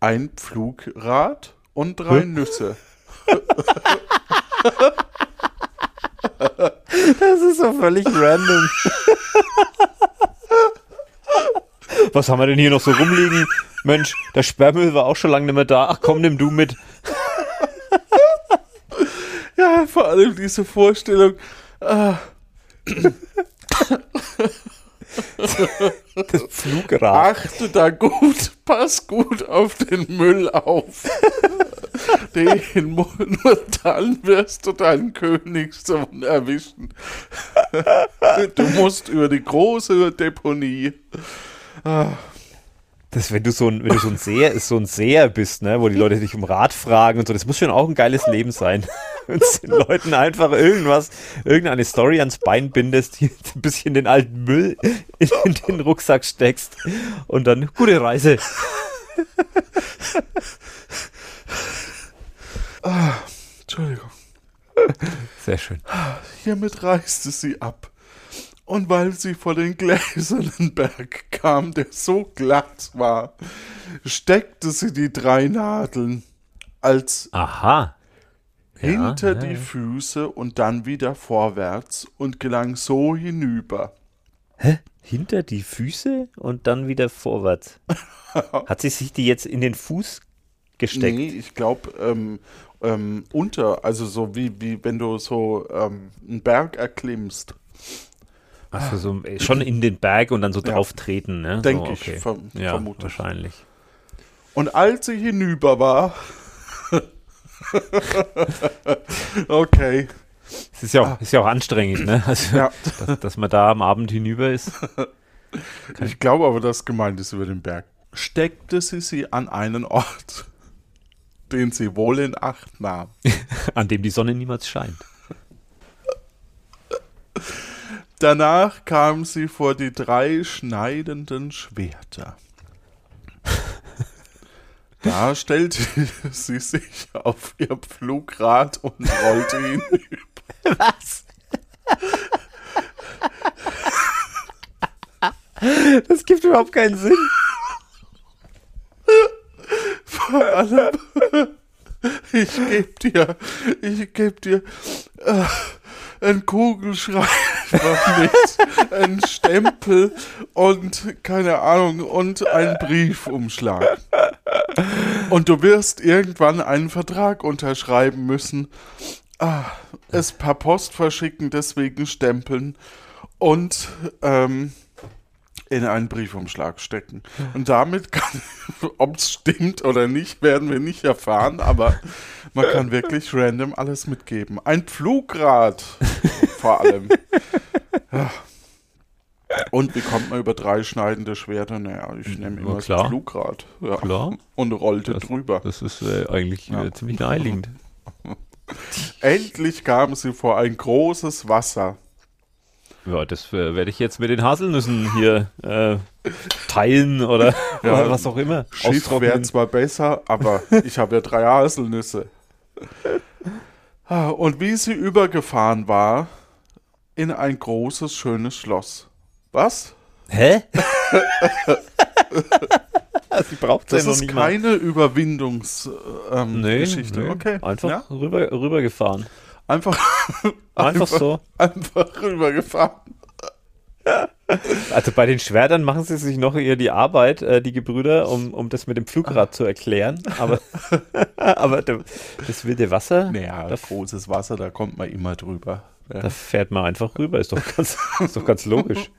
ein Pflugrad und drei Nüsse. Das ist so völlig random. Was haben wir denn hier noch so rumliegen? Mensch, der Sperrmüll war auch schon lange nicht mehr da. Ach komm, nimm du mit. Ja, vor allem diese Vorstellung. Ah, Flugrad. achte da gut, pass gut auf den Müll auf. Den nur dann wirst du deinen Königssohn erwischen. Du musst über die große Deponie. Das, wenn du so ein, wenn du so ein Seher, so ein Seher bist, ne, wo die Leute dich um Rat fragen und so, das muss schon auch ein geiles Leben sein. Wenn du den Leuten einfach irgendwas, irgendeine Story ans Bein bindest, ein bisschen den alten Müll in, in den Rucksack steckst und dann gute Reise. Entschuldigung. Sehr schön. Hiermit reiste sie ab. Und weil sie vor den gläsernen Berg kam, der so glatt war, steckte sie die drei Nadeln als Aha. Hinter ja, die ja. Füße und dann wieder vorwärts und gelang so hinüber. Hinter die Füße und dann wieder vorwärts. Hat sie sich die jetzt in den Fuß gesteckt? Nee, ich glaube, ähm, ähm, unter, also so wie, wie wenn du so ähm, einen Berg erklimmst, Achso, so, äh, schon in den Berg und dann so Ja. drauf treten, ne? Denk so, ich, verm- ja, vermute ich. wahrscheinlich. Und als sie hinüber war, okay, Es ist ja auch, ist ja auch anstrengend, ne? Also, ja, dass, dass man da am Abend hinüber ist. ich glaube aber, das gemeint ist über den Berg, steckte sie sie an einen Ort, den sie wohl in Acht nahm. an dem die Sonne niemals scheint. Danach kam sie vor die drei schneidenden Schwerter. Da stellte sie sich auf ihr Pflugrad und rollte hinüber. Was? Das gibt überhaupt keinen Sinn. Vor allem, ich geb dir, ich geb dir äh, einen Kugelschreiber mit, einen Stempel und keine Ahnung und einen Briefumschlag. Und du wirst irgendwann einen Vertrag unterschreiben müssen, ah, es per Post verschicken, deswegen stempeln und ähm, in einen Briefumschlag stecken. Und damit kann, ob es stimmt oder nicht, werden wir nicht erfahren, aber man kann wirklich random alles mitgeben. Ein Pflugrad vor allem. Ja. Und wie kommt man über drei schneidende Schwerter? Naja, ich nehme immer Na das klar. Pflugrad. Ja. Klar. Und rollte Das- drüber. Das ist äh, eigentlich Ja. äh, ziemlich naheliegend. Endlich kamen sie vor ein großes Wasser. Ja, das äh, werde ich jetzt mit den Haselnüssen hier äh, teilen oder, Ja, oder was auch immer. Schiff wäre zwar besser, aber ich habe ja drei Haselnüsse. Ah, Und wie sie übergefahren war, in ein großes, schönes Schloss. Was? Hä? Sie braucht Das ja ist keine Überwindungsgeschichte. Ähm, Nee, nee. Okay. Einfach Ja? rüber, rübergefahren. Einfach, Einfach so. einfach rübergefahren. Also bei den Schwertern machen sie sich noch eher die Arbeit, äh, die Gebrüder, um, um das mit dem Pflugrad zu erklären. Aber, aber das wilde Wasser, Naja, da, großes Wasser, da kommt man immer drüber. Ja. da fährt man einfach rüber. Ist doch ganz, ist doch ganz logisch.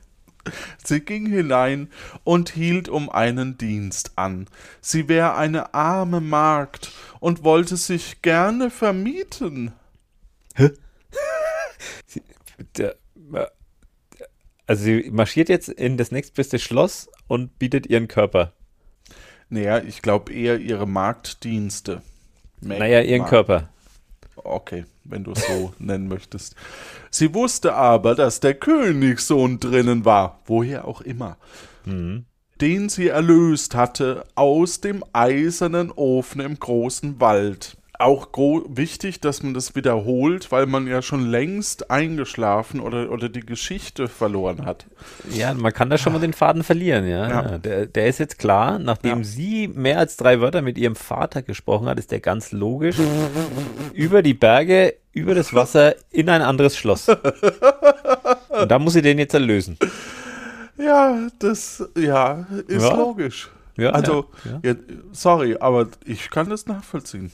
Sie ging hinein und hielt um einen Dienst an. Sie wäre eine arme Magd und wollte sich gerne vermieten. Äh, also sie marschiert jetzt in das nächstbeste Schloss und bietet ihren Körper. Naja, ich glaube eher ihre Magddienste. Mäg- Naja, ihren Magd- Körper. Okay, wenn du es so nennen möchtest. Sie wusste aber, dass der Königssohn drinnen war, woher auch immer, den sie erlöst hatte aus dem eisernen Ofen im großen Wald. Auch wichtig, dass man das wiederholt, weil man ja schon längst eingeschlafen oder, oder die Geschichte verloren hat. Ja, man kann da schon mal den Faden verlieren, ja. Ja. ja. Der, der ist jetzt klar, nachdem Ja. sie mehr als drei Wörter mit ihrem Vater gesprochen hat, ist der ganz logisch über die Berge, über das Wasser in ein anderes Schloss. Und da muss sie den jetzt erlösen. Ja, das ja, ist Ja. logisch. Ja, also, ja, ja, sorry, aber ich kann das nachvollziehen.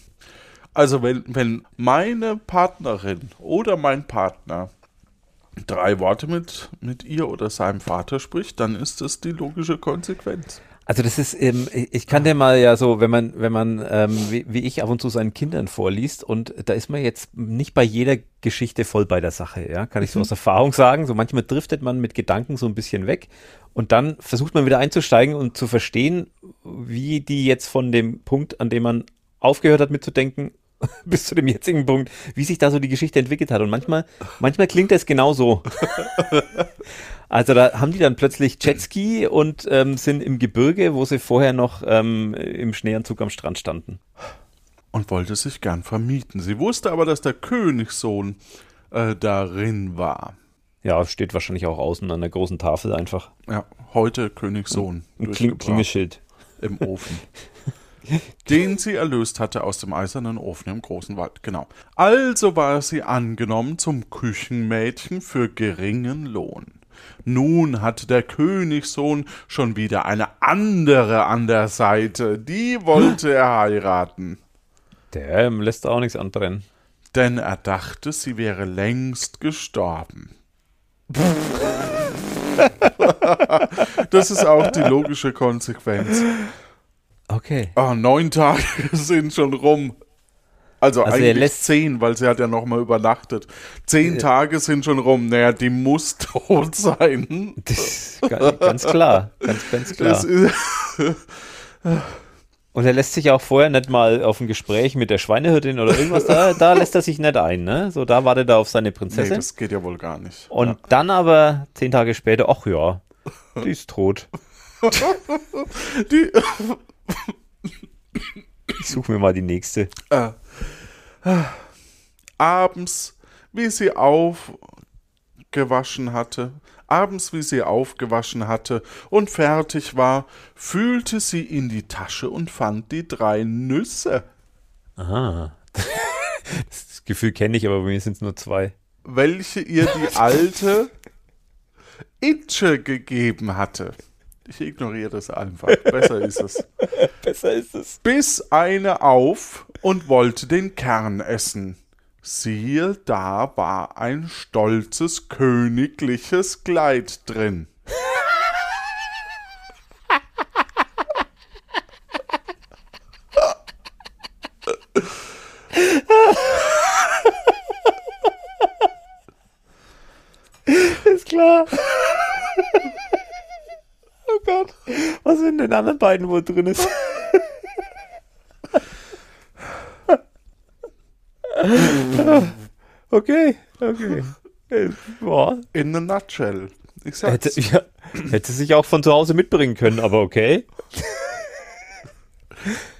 Also, wenn, wenn meine Partnerin oder mein Partner drei Worte mit, mit ihr oder seinem Vater spricht, dann ist das die logische Konsequenz. Also das ist, ähm, ich kann dir mal ja so, wenn man, wenn man, ähm, wie, wie ich ab und zu seinen Kindern vorliest und da ist man jetzt nicht bei jeder Geschichte voll bei der Sache, ja, kann ich so aus Erfahrung sagen. So manchmal driftet man mit Gedanken so ein bisschen weg und dann versucht man wieder einzusteigen und zu verstehen, wie die jetzt von dem Punkt, an dem man aufgehört hat mitzudenken, bis zu dem jetzigen Punkt, wie sich da so die Geschichte entwickelt hat. Und manchmal, manchmal klingt das genau so. Also da haben die dann plötzlich Jetski und ähm, sind im Gebirge, wo sie vorher noch ähm, im Schneeanzug am Strand standen. Und wollte sich gern vermieten. Sie wusste aber, dass der Königssohn äh, darin war. Ja, steht wahrscheinlich auch außen an der großen Tafel einfach. Ja, heute Königssohn. Ein Kling. Klingeschild. im Ofen. den sie erlöst hatte aus dem eisernen Ofen im großen Wald. Genau. Also war sie angenommen zum Küchenmädchen für geringen Lohn. Nun hat der Königssohn schon wieder eine andere an der Seite. Die wollte er heiraten. Der lässt auch nichts anbrennen. Denn er dachte, sie wäre längst gestorben. das ist auch die logische Konsequenz. Okay. Ah, neun Tage sind schon rum. Also, Also er eigentlich lässt- zehn, weil sie hat ja noch mal übernachtet. Zehn Tage sind schon rum. Naja, die muss tot sein. Ganz klar. Ganz, ganz klar. Und er lässt sich auch vorher nicht mal auf ein Gespräch mit der Schweinehirtin oder irgendwas, da, da lässt er sich nicht ein, ne? So, da wartet er auf seine nee, Prinzessin. das geht ja wohl gar nicht. Und dann aber zehn Tage später, ach ja, die ist tot. Die, Ich suche mir mal die nächste. äh, abends, wie sie aufgewaschen hatte, Abends, wie sie aufgewaschen hatte und fertig war, fühlte sie in die Tasche und fand die drei Nüsse, Aha. Das Gefühl kenne ich, aber bei mir sind es nur zwei. welche ihr die alte Itsche gegeben hatte. Ich ignoriere das einfach. Besser ist es. Besser ist es. Biss eine auf und wollte den Kern essen. Siehe, da war ein stolzes königliches Kleid drin. Ist klar. oh Gott. Was sind denn anderen beiden wohl drin ist? okay, okay. Äh, Boah. In a nutshell. Ich Hätte, sag's. ja, hätte sich auch von zu Hause mitbringen können, aber okay.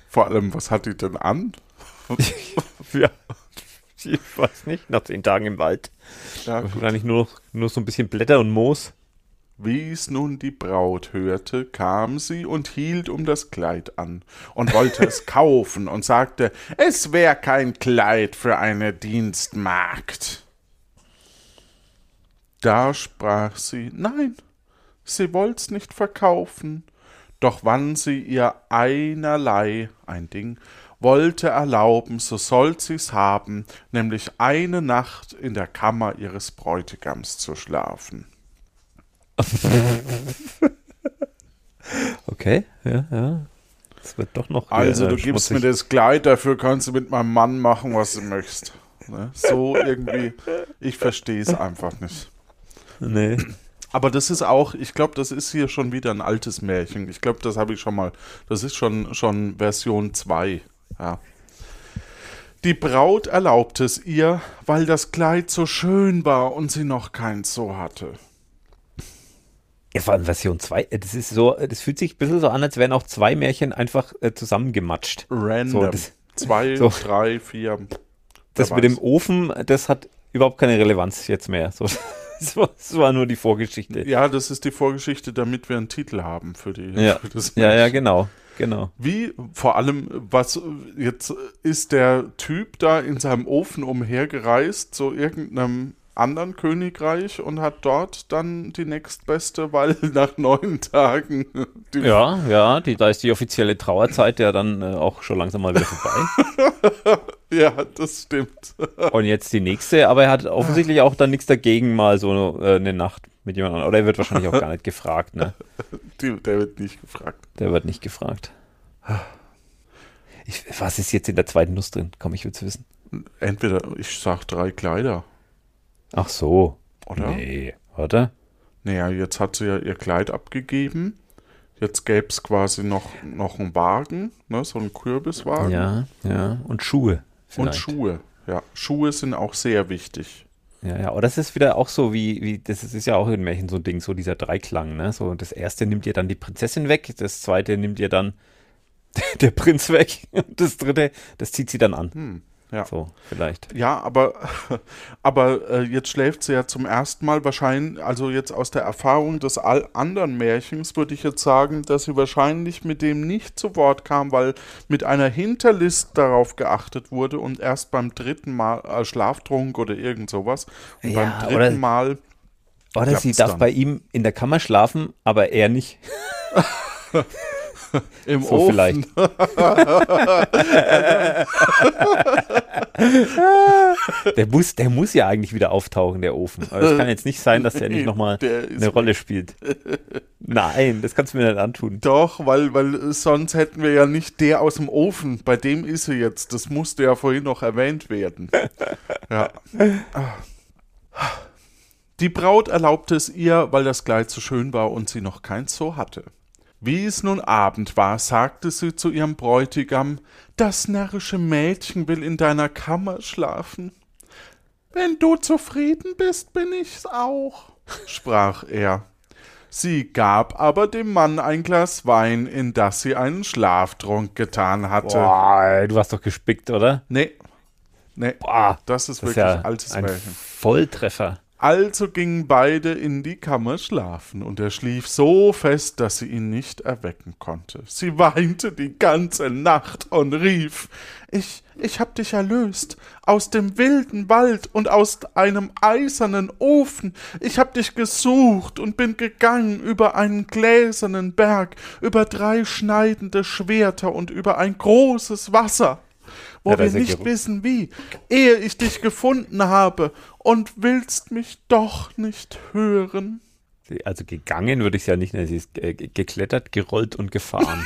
Vor allem, was hat die denn an? Ja. Ich weiß nicht, nach zehn Tagen im Wald. Ja, Wahrscheinlich nur, nur so ein bisschen Blätter und Moos. Wie es nun die Braut hörte, kam sie und hielt um das Kleid an und wollte es kaufen und sagte, es wär kein Kleid für eine Dienstmagd. Da sprach sie, nein, sie wollt's nicht verkaufen. Doch wann sie ihr einerlei, ein Ding, wollte erlauben, so soll sie's haben, nämlich eine Nacht in der Kammer ihres Bräutigams zu schlafen. Okay, ja, ja. Das wird doch noch. Also, äh, du gibst mir das Kleid, dafür kannst du mit meinem Mann machen, was du möchtest. Ne? So irgendwie, ich verstehe es einfach nicht. Nee. Aber das ist auch, ich glaube, das ist hier schon wieder ein altes Märchen. Ich glaube, das habe ich schon mal, das ist schon, schon Version 2. Ja. Die Braut erlaubte es ihr, weil das Kleid so schön war und sie noch keins so hatte. Ja, vor allem Version 2, äh, das ist so, äh, das fühlt sich ein bisschen so an, als wären auch zwei Märchen einfach äh, zusammengematscht. Random. So, das- Zwei, so. drei, vier. Das mit dem. Ofen, das hat überhaupt keine Relevanz jetzt mehr. So, das, war, das war nur die Vorgeschichte. Ja, das ist die Vorgeschichte, damit wir einen Titel haben für, die, Ja, für ja, ja, genau. Genau. Wie, vor allem, was jetzt ist der Typ da in seinem Ofen umhergereist zu irgendeinem anderen Königreich und hat dort dann die nächstbeste, weil nach neun Tagen die Ja, ja, die, da ist die offizielle Trauerzeit ja dann äh, auch schon langsam mal wieder vorbei. Ja, das stimmt. Und jetzt die nächste, aber er hat offensichtlich auch dann nichts dagegen, mal so äh, eine Nacht mit jemand anderem. Oder er wird wahrscheinlich auch gar nicht gefragt, ne? Die, der wird nicht gefragt. Der wird nicht gefragt. Ich, was ist jetzt in der zweiten Nuss drin? Komm, ich will es wissen. Entweder, ich sag drei Kleider, Ach so. oder? Nee, oder? Naja, jetzt hat sie ja ihr Kleid abgegeben. Jetzt gäbe es quasi noch, noch einen Wagen, ne, so einen Kürbiswagen. Ja, ja. Und Schuhe. Und vielleicht. Schuhe. Ja, Schuhe sind auch sehr wichtig. Ja, ja, aber das ist wieder auch so wie, wie das ist ja auch in Märchen so ein Ding, so dieser Dreiklang, ne? So, das erste nimmt ihr dann die Prinzessin weg, das zweite nimmt ihr dann der Prinz weg und das dritte, das zieht sie dann an. Hm, ja. So, vielleicht. Ja, aber, aber äh, jetzt schläft sie ja zum ersten Mal wahrscheinlich, also jetzt aus der Erfahrung des all anderen Märchens würde ich jetzt sagen, dass sie wahrscheinlich mit dem nicht zu Wort kam, weil mit einer Hinterlist darauf geachtet wurde und erst beim dritten Mal äh, Schlaftrunk oder irgend sowas. Und Ja, beim dritten oder- Mal, Oder sie darf dann? bei ihm in der Kammer schlafen, aber er nicht. im So Ofen, vielleicht. der, muss, der muss ja eigentlich wieder auftauchen, der Ofen. Aber es kann jetzt nicht sein, dass der nicht nochmal eine Rolle spielt. Nein, das kannst du mir nicht antun. Doch, weil, weil äh, sonst hätten wir ja nicht der aus dem Ofen. Bei dem ist sie jetzt. Das musste ja vorhin noch erwähnt werden. Ja. Die Braut erlaubte es ihr, weil das Kleid so schön war und sie noch keins so hatte. Wie es nun Abend war, sagte sie zu ihrem Bräutigam, das närrische Mädchen will in deiner Kammer schlafen. Wenn du zufrieden bist, bin ich's auch, sprach er. Sie gab aber dem Mann ein Glas Wein, in das sie einen Schlaftrunk getan hatte. Boah, du hast doch gespickt, oder? Nee. Nee. Boah, Das ist das ist wirklich ja altes ein Märchen. Volltreffer. Also gingen beide in die Kammer schlafen, und er schlief so fest, dass sie ihn nicht erwecken konnte. Sie weinte die ganze Nacht und rief Ich, ich hab dich erlöst aus dem wilden Wald und aus einem eisernen Ofen. Ich hab dich gesucht und bin gegangen über einen gläsernen Berg, über drei schneidende Schwerter und über ein großes Wasser wo Ja, wir nicht wissen wie, ehe ich dich gefunden habe, und willst mich doch nicht hören. Also gegangen würde ich es ja nicht nennen. Sie ist ge- geklettert, gerollt und gefahren.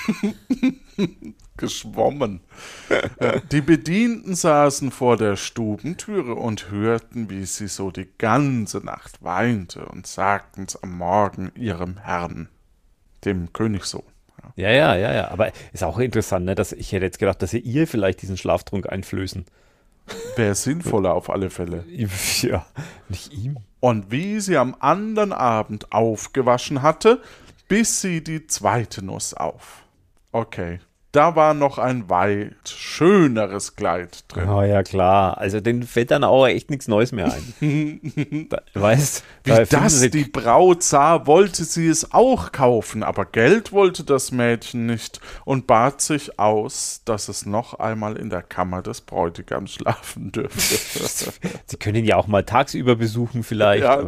Geschwommen. Die Bedienten saßen vor der Stubentüre und hörten, wie sie so die ganze Nacht weinte und sagten's am Morgen ihrem Herrn, dem Königssohn. Ja, ja, ja, ja. Aber ist auch interessant, ne? Dass ich hätte jetzt gedacht, dass sie ihr vielleicht diesen Schlaftrunk einflößen. Wäre sinnvoller auf alle Fälle. Ja, nicht ihm. Und wie sie am anderen Abend aufgewaschen hatte, biss sie die zweite Nuss auf. Okay. Da war noch ein weit schöneres Kleid drin. Oh ja, klar. Also den fällt dann auch echt nichts Neues mehr ein. da, weißt Wie das die Braut sah, wollte sie es auch kaufen, aber Geld wollte das Mädchen nicht und bat sich aus, dass es noch einmal in der Kammer des Bräutigams schlafen dürfte. Sie können ihn ja auch mal tagsüber besuchen, vielleicht. Ja,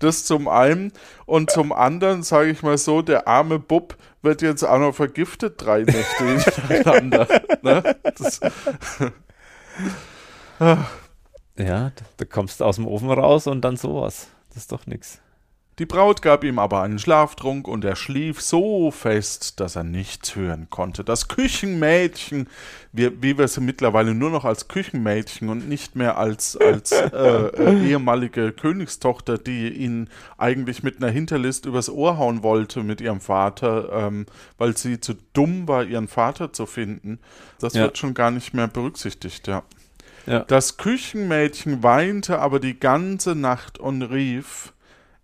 das zum einen. Und zum anderen, sage ich mal so, der arme Bub wird jetzt auch noch vergiftet, drei Nächte hintereinander. ne? das, ja, da, da kommst du aus dem Ofen raus und dann sowas. Das ist doch nix. Die Braut gab ihm aber einen Schlaftrunk und er schlief so fest, dass er nichts hören konnte. Das Küchenmädchen, wie, wie wir sie mittlerweile nur noch als Küchenmädchen und nicht mehr als, als äh, äh, ehemalige Königstochter, die ihn eigentlich mit einer Hinterlist übers Ohr hauen wollte mit ihrem Vater, ähm, weil sie zu dumm war, ihren Vater zu finden. Das Ja. wird schon gar nicht mehr berücksichtigt, ja. Ja. Das Küchenmädchen weinte aber die ganze Nacht und rief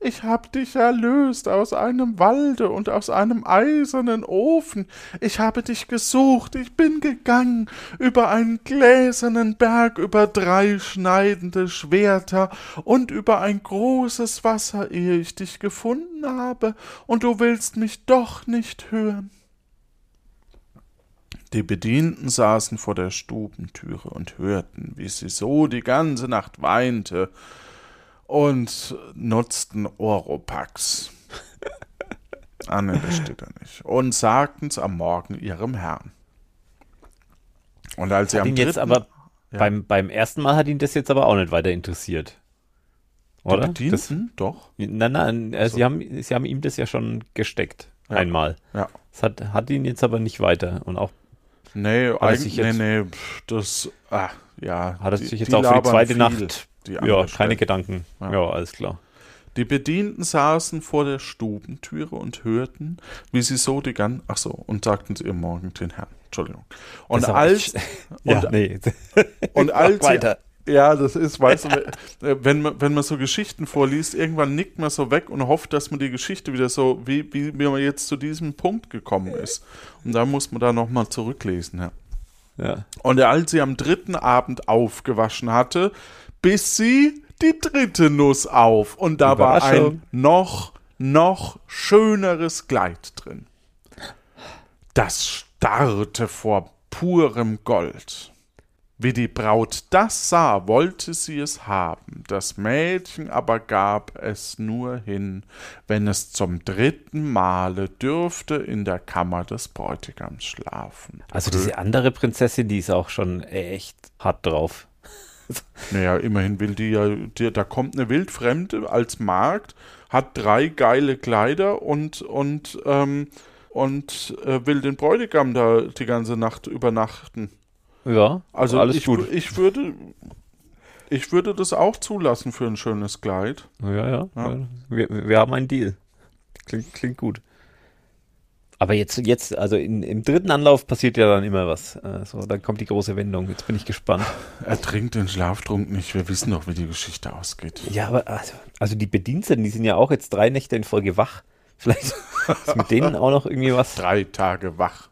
Ich hab dich erlöst aus einem Walde und aus einem eisernen Ofen. Ich habe dich gesucht, ich bin gegangen über einen gläsernen Berg, über drei schneidende Schwerter und über ein großes Wasser, ehe ich dich gefunden habe, und du willst mich doch nicht hören. Die Bedienten saßen vor der Stubentüre und hörten, wie sie so die ganze Nacht weinte und nutzten Oropax. Ah, ne, das steht da nicht. Und sagten's am Morgen ihrem Herrn. Und als sie Hat am ihn jetzt aber Ja. beim, beim ersten Mal hat ihn das jetzt aber auch nicht weiter interessiert. die Oder? Das, Bedienten? Doch. nein, nein, äh, sie, haben, sie haben ihm das ja schon gesteckt. Ja. Einmal. Ja. Das hat, hat ihn jetzt aber nicht weiter. Und auch Nee, eigentlich, nee, nee, das, ah, ja. hat er die- sich jetzt die auch für die zweite viel, Nacht. Die Ja, keine Stelle. Gedanken. Ja. Ja. alles klar. Die Bedienten saßen vor der Stubentüre und hörten, wie sie so die ganze, ach so, und sagten sie ihr morgen den Herrn. Entschuldigung. Und als, Ja, und, nee. und als, weiter. ja, das ist, weißt du, äh, wenn man, wenn man so Geschichten vorliest, irgendwann nickt man so weg und hofft, dass man die Geschichte wieder so, wie, wie, wie man jetzt zu diesem Punkt gekommen ist. Und da muss man da nochmal zurücklesen, ja. Ja. Und als sie am dritten Abend aufgewaschen hatte, biss sie die dritte Nuss auf. Und da war ein noch, noch schöneres Kleid drin. Das starrte vor purem Gold. Wie die Braut das sah, wollte sie es haben. Das Mädchen aber gab es nur hin, wenn es zum dritten Male dürfte in der Kammer des Bräutigams schlafen. Also diese andere Prinzessin, die ist auch schon echt hart drauf. Naja, immerhin will die ja, die, da kommt eine Wildfremde als Magd, hat drei geile Kleider und, und, ähm, und äh, will den Bräutigam da die ganze Nacht übernachten. Ja, Also alles ich, gut. ich würde ich würde das auch zulassen für ein schönes Kleid. Ja, ja. Ja. Wir, wir haben einen Deal. Klingt, klingt gut. Aber jetzt, jetzt, also in, im dritten Anlauf passiert ja dann immer was. Äh, so, dann kommt die große Wendung. Jetzt bin ich gespannt. Er trinkt den Schlaftrunk nicht. Wir wissen doch, wie die Geschichte ausgeht. Ja, aber also, also die Bediensteten, die sind ja auch jetzt drei Nächte in Folge wach. Vielleicht ist mit denen auch noch irgendwie was. Drei Tage wach.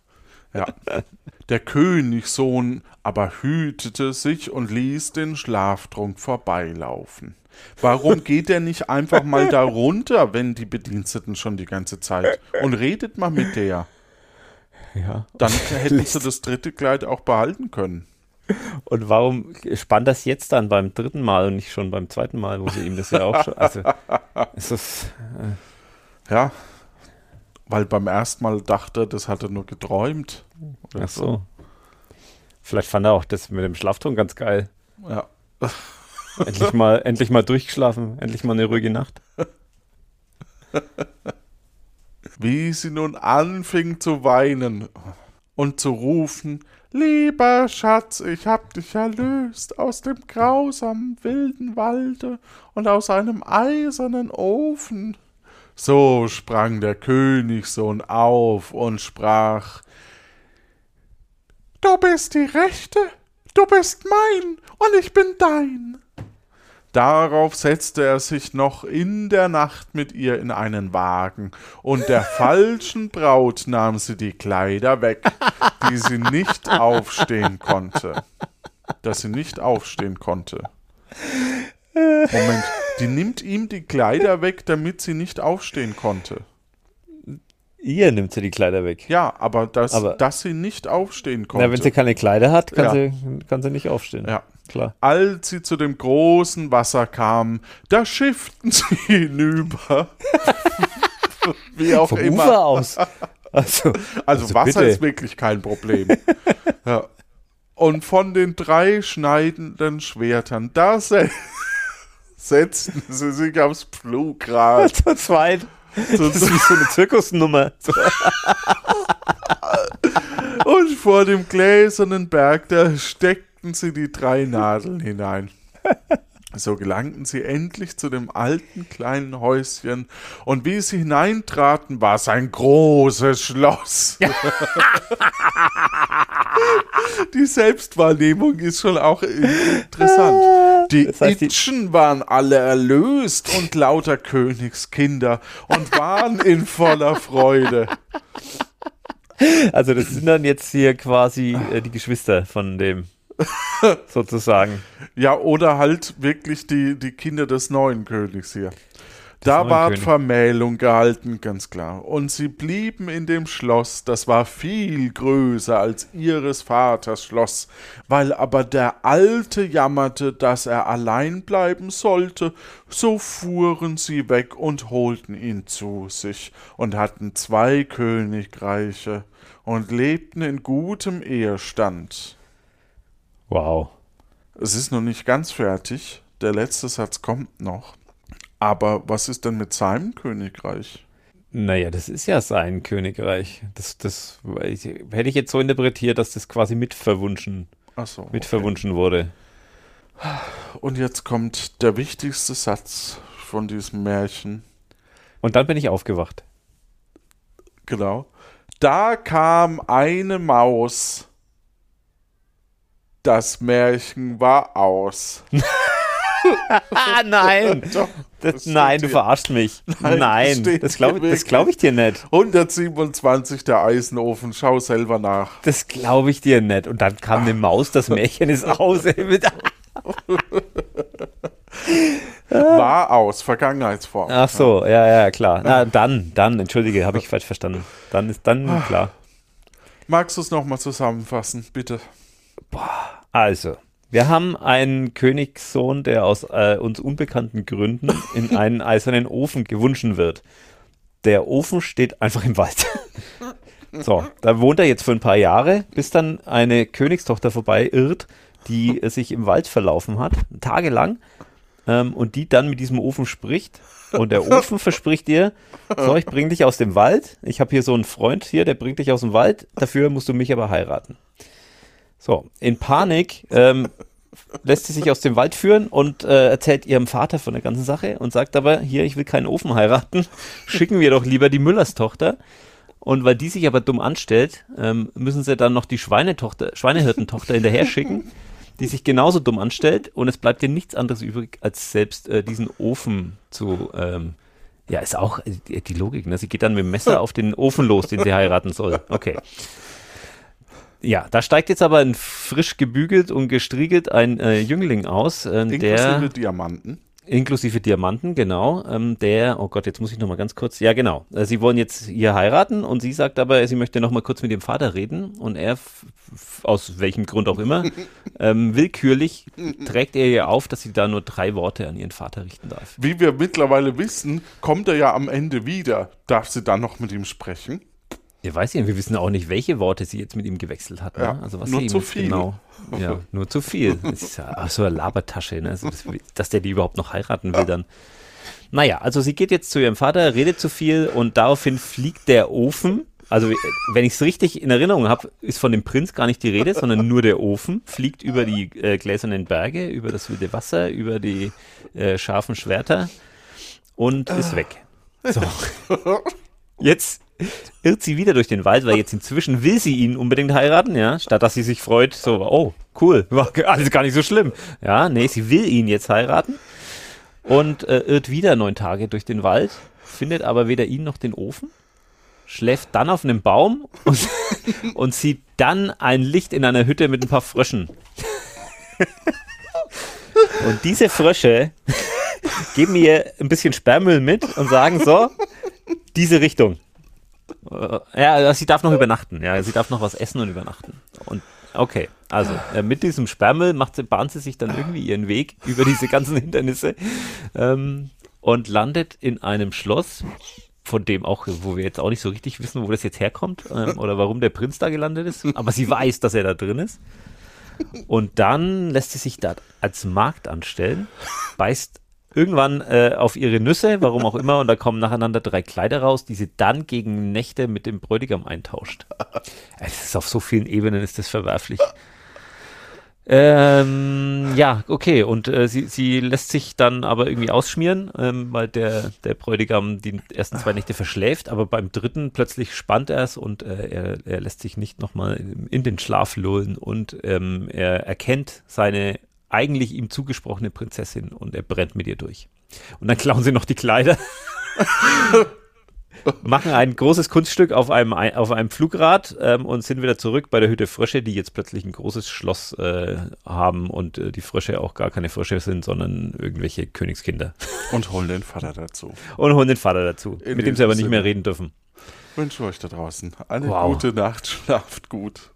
Ja. Der Königssohn aber hütete sich und ließ den Schlaftrunk vorbeilaufen. Warum geht er nicht einfach mal da runter, wenn die Bediensteten schon die ganze Zeit und redet mal mit der? Ja. Dann hätten sie das dritte Kleid auch behalten können. Und warum spannt das jetzt dann beim dritten Mal und nicht schon beim zweiten Mal, wo sie ihm das ja auch schon. Also, ist das. Ja, weil beim ersten Mal dachte er, das hat er nur geträumt. Ach so. Vielleicht fand er auch das mit dem Schlafton ganz geil. Ja. Endlich mal, endlich mal durchgeschlafen, endlich mal eine ruhige Nacht. Wie sie nun anfing zu weinen und zu rufen, Lieber Schatz, ich hab dich erlöst aus dem grausamen wilden Walde und aus einem eisernen Ofen. So sprang der Königssohn auf und sprach, Du bist die Rechte, du bist mein und ich bin dein. Darauf setzte er sich noch in der Nacht mit ihr in einen Wagen, und der falschen Braut nahm sie die Kleider weg, die sie nicht aufstehen konnte. Dass sie nicht aufstehen konnte. Moment, die nimmt ihm die Kleider weg, damit sie nicht aufstehen konnte. Ihr nimmt sie die Kleider weg. Ja, aber dass, Aber- dass sie nicht aufstehen konnte. Na, wenn sie keine Kleider hat, kann, Ja. sie, kann sie nicht aufstehen. ja. Klar. Als sie zu dem großen Wasser kamen, da schifften sie hinüber. Wie auch Vom immer. Ufer aus. Also, Also, Also Wasser bitte. ist wirklich kein Problem. ja. Und von den drei schneidenden Schwertern, da se setzten sie sich aufs Pflugrad. zu zweit. So- Das ist wie so eine Zirkusnummer. So, Und vor dem gläsernen Berg, da steckten sie die drei Nadeln hinein. So gelangten sie endlich zu dem alten kleinen Häuschen, und wie sie hineintraten, war es ein großes Schloss. die Selbstwahrnehmung ist schon auch interessant. Die Das heißt, Itchen waren alle erlöst und lauter Königskinder und waren in voller Freude. also, das sind dann jetzt hier quasi äh, die Geschwister von dem, sozusagen. Ja, oder halt wirklich die, die Kinder des neuen Königs hier. Da ward. Vermählung gehalten, ganz klar. Und sie blieben in dem Schloss, das war viel größer als ihres Vaters Schloss. Weil aber der Alte jammerte, dass er allein bleiben sollte, so fuhren sie weg und holten ihn zu sich und hatten zwei Königreiche und lebten in gutem Ehestand. Wow. Es ist noch nicht ganz fertig. Der letzte Satz kommt noch. Aber was ist denn mit seinem Königreich? Naja, das ist ja sein Königreich. Das, das ich, hätte ich jetzt so interpretiert, dass das quasi mitverwunschen, Achso. mitverwunschen wurde. Und jetzt kommt der wichtigste Satz von diesem Märchen. Und dann bin ich aufgewacht. Genau. Da kam eine Maus. Das Märchen war aus. Ah, nein! Doch, Das, das nein, du hier. verarschst mich. Nein, Nein, das das glaube glaub ich dir nicht. 127 der Eisenofen. Schau selber nach. Das glaube ich dir nicht. Und dann kam eine Maus, das Märchen ist aus. War aus. Vergangenheitsform. Ach so, ja, ja, klar. Na, dann, dann, entschuldige, habe ich falsch verstanden. Dann ist dann klar. Magst du es nochmal zusammenfassen, bitte? Also, wir haben einen Königssohn, der aus äh, uns unbekannten Gründen in einen eisernen Ofen gewünschen wird. Der Ofen steht einfach im Wald. So, da wohnt er jetzt für ein paar Jahre, bis dann eine Königstochter vorbei irrt, die äh, sich im Wald verlaufen hat, tagelang, ähm, und die dann mit diesem Ofen spricht. Und der Ofen verspricht ihr, so, ich bring dich aus dem Wald. Ich habe hier so einen Freund hier, der bringt dich aus dem Wald. Dafür musst du mich aber heiraten. So, in Panik ähm, lässt sie sich aus dem Wald führen und äh, erzählt ihrem Vater von der ganzen Sache und sagt aber, hier, ich will keinen Ofen heiraten, schicken wir doch lieber die Müllerstochter. Und weil die sich aber dumm anstellt, ähm, müssen sie dann noch die Schweinetochter, Schweinehirtentochter hinterher schicken, die sich genauso dumm anstellt und es bleibt ihr nichts anderes übrig, als selbst äh, diesen Ofen zu, ähm, ja, ist auch äh, die Logik, ne? Sie geht dann mit dem Messer auf den Ofen los, den sie heiraten soll. Okay. Ja, da steigt jetzt aber ein frisch gebügelt und gestriegelt ein äh, Jüngling aus, äh, Inklusive der Diamanten. inklusive Diamanten, genau, ähm, der, oh Gott, jetzt muss ich noch mal ganz kurz, ja genau, äh, sie wollen jetzt hier heiraten und sie sagt aber, sie möchte noch mal kurz mit dem Vater reden und er, aus welchem Grund auch immer, ähm, willkürlich trägt er ihr auf, dass sie da nur drei Worte an ihren Vater richten darf. Wie wir mittlerweile wissen, kommt er ja am Ende wieder. Darf sie dann noch mit ihm sprechen? Ja, weiß ich, wir wissen auch nicht, welche Worte sie jetzt mit ihm gewechselt hat. Ja, ne? Also was nur zu viel. Genau. Ja, nur zu viel. Das ist ja ach, so eine Labertasche, ne? Also, das, dass der die überhaupt noch heiraten will dann. Naja, also sie geht jetzt zu ihrem Vater, redet zu viel und daraufhin fliegt der Ofen. Also wenn ich es richtig in Erinnerung habe, ist von dem Prinz gar nicht die Rede, sondern nur der Ofen fliegt über die äh, gläsernen Berge, über das wilde Wasser, über die äh, scharfen Schwerter und ist weg. So. Jetzt irrt sie wieder durch den Wald, weil jetzt inzwischen will sie ihn unbedingt heiraten, ja, statt dass sie sich freut, so, oh, cool, war alles gar nicht so schlimm. Ja, nee, sie will ihn jetzt heiraten und äh, irrt wieder neun Tage durch den Wald, findet aber weder ihn noch den Ofen, schläft dann auf einem Baum und, und sieht dann ein Licht in einer Hütte mit ein paar Fröschen. Und diese Frösche geben ihr ein bisschen Sperrmüll mit und sagen so, diese Richtung. Äh, Ja, sie darf noch übernachten. Ja, sie darf noch was essen und übernachten. Und okay, also äh, mit diesem Sperrmüll macht sie, bahnt sie sich dann irgendwie ihren Weg über diese ganzen Hindernisse ähm, und landet in einem Schloss, von dem auch, wo wir jetzt auch nicht so richtig wissen, wo das jetzt herkommt ähm, oder warum der Prinz da gelandet ist. Aber sie weiß, dass er da drin ist. Und dann lässt sie sich da als Magd anstellen, beißt irgendwann äh, auf ihre Nüsse, warum auch immer, und da kommen nacheinander drei Kleider raus, die sie dann gegen Nächte mit dem Bräutigam eintauscht. Es ist auf so vielen Ebenen ist das verwerflich. Ähm, ja, okay, und äh, sie, sie lässt sich dann aber irgendwie ausschmieren, ähm, weil der, der Bräutigam die ersten zwei Nächte verschläft, aber beim dritten plötzlich spannt er es und äh, er, er lässt sich nicht nochmal in den Schlaf lullen und ähm, er erkennt seine eigentlich ihm zugesprochene Prinzessin und er brennt mit ihr durch. Und dann klauen sie noch die Kleider. machen ein großes Kunststück auf einem, auf einem Flugrad ähm, und sind wieder zurück bei der Hütte Frösche, die jetzt plötzlich ein großes Schloss äh, haben und äh, die Frösche auch gar keine Frösche sind, sondern irgendwelche Königskinder. Und holen den Vater dazu. Und holen den Vater dazu, In mit dem sie aber nicht mehr reden dürfen. Wünsche euch da draußen eine Wow. gute Nacht, schlaft gut.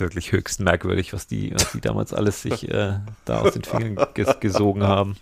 Wirklich höchst merkwürdig, was die, was die damals alles sich äh, da aus den Fingern ges gesogen haben.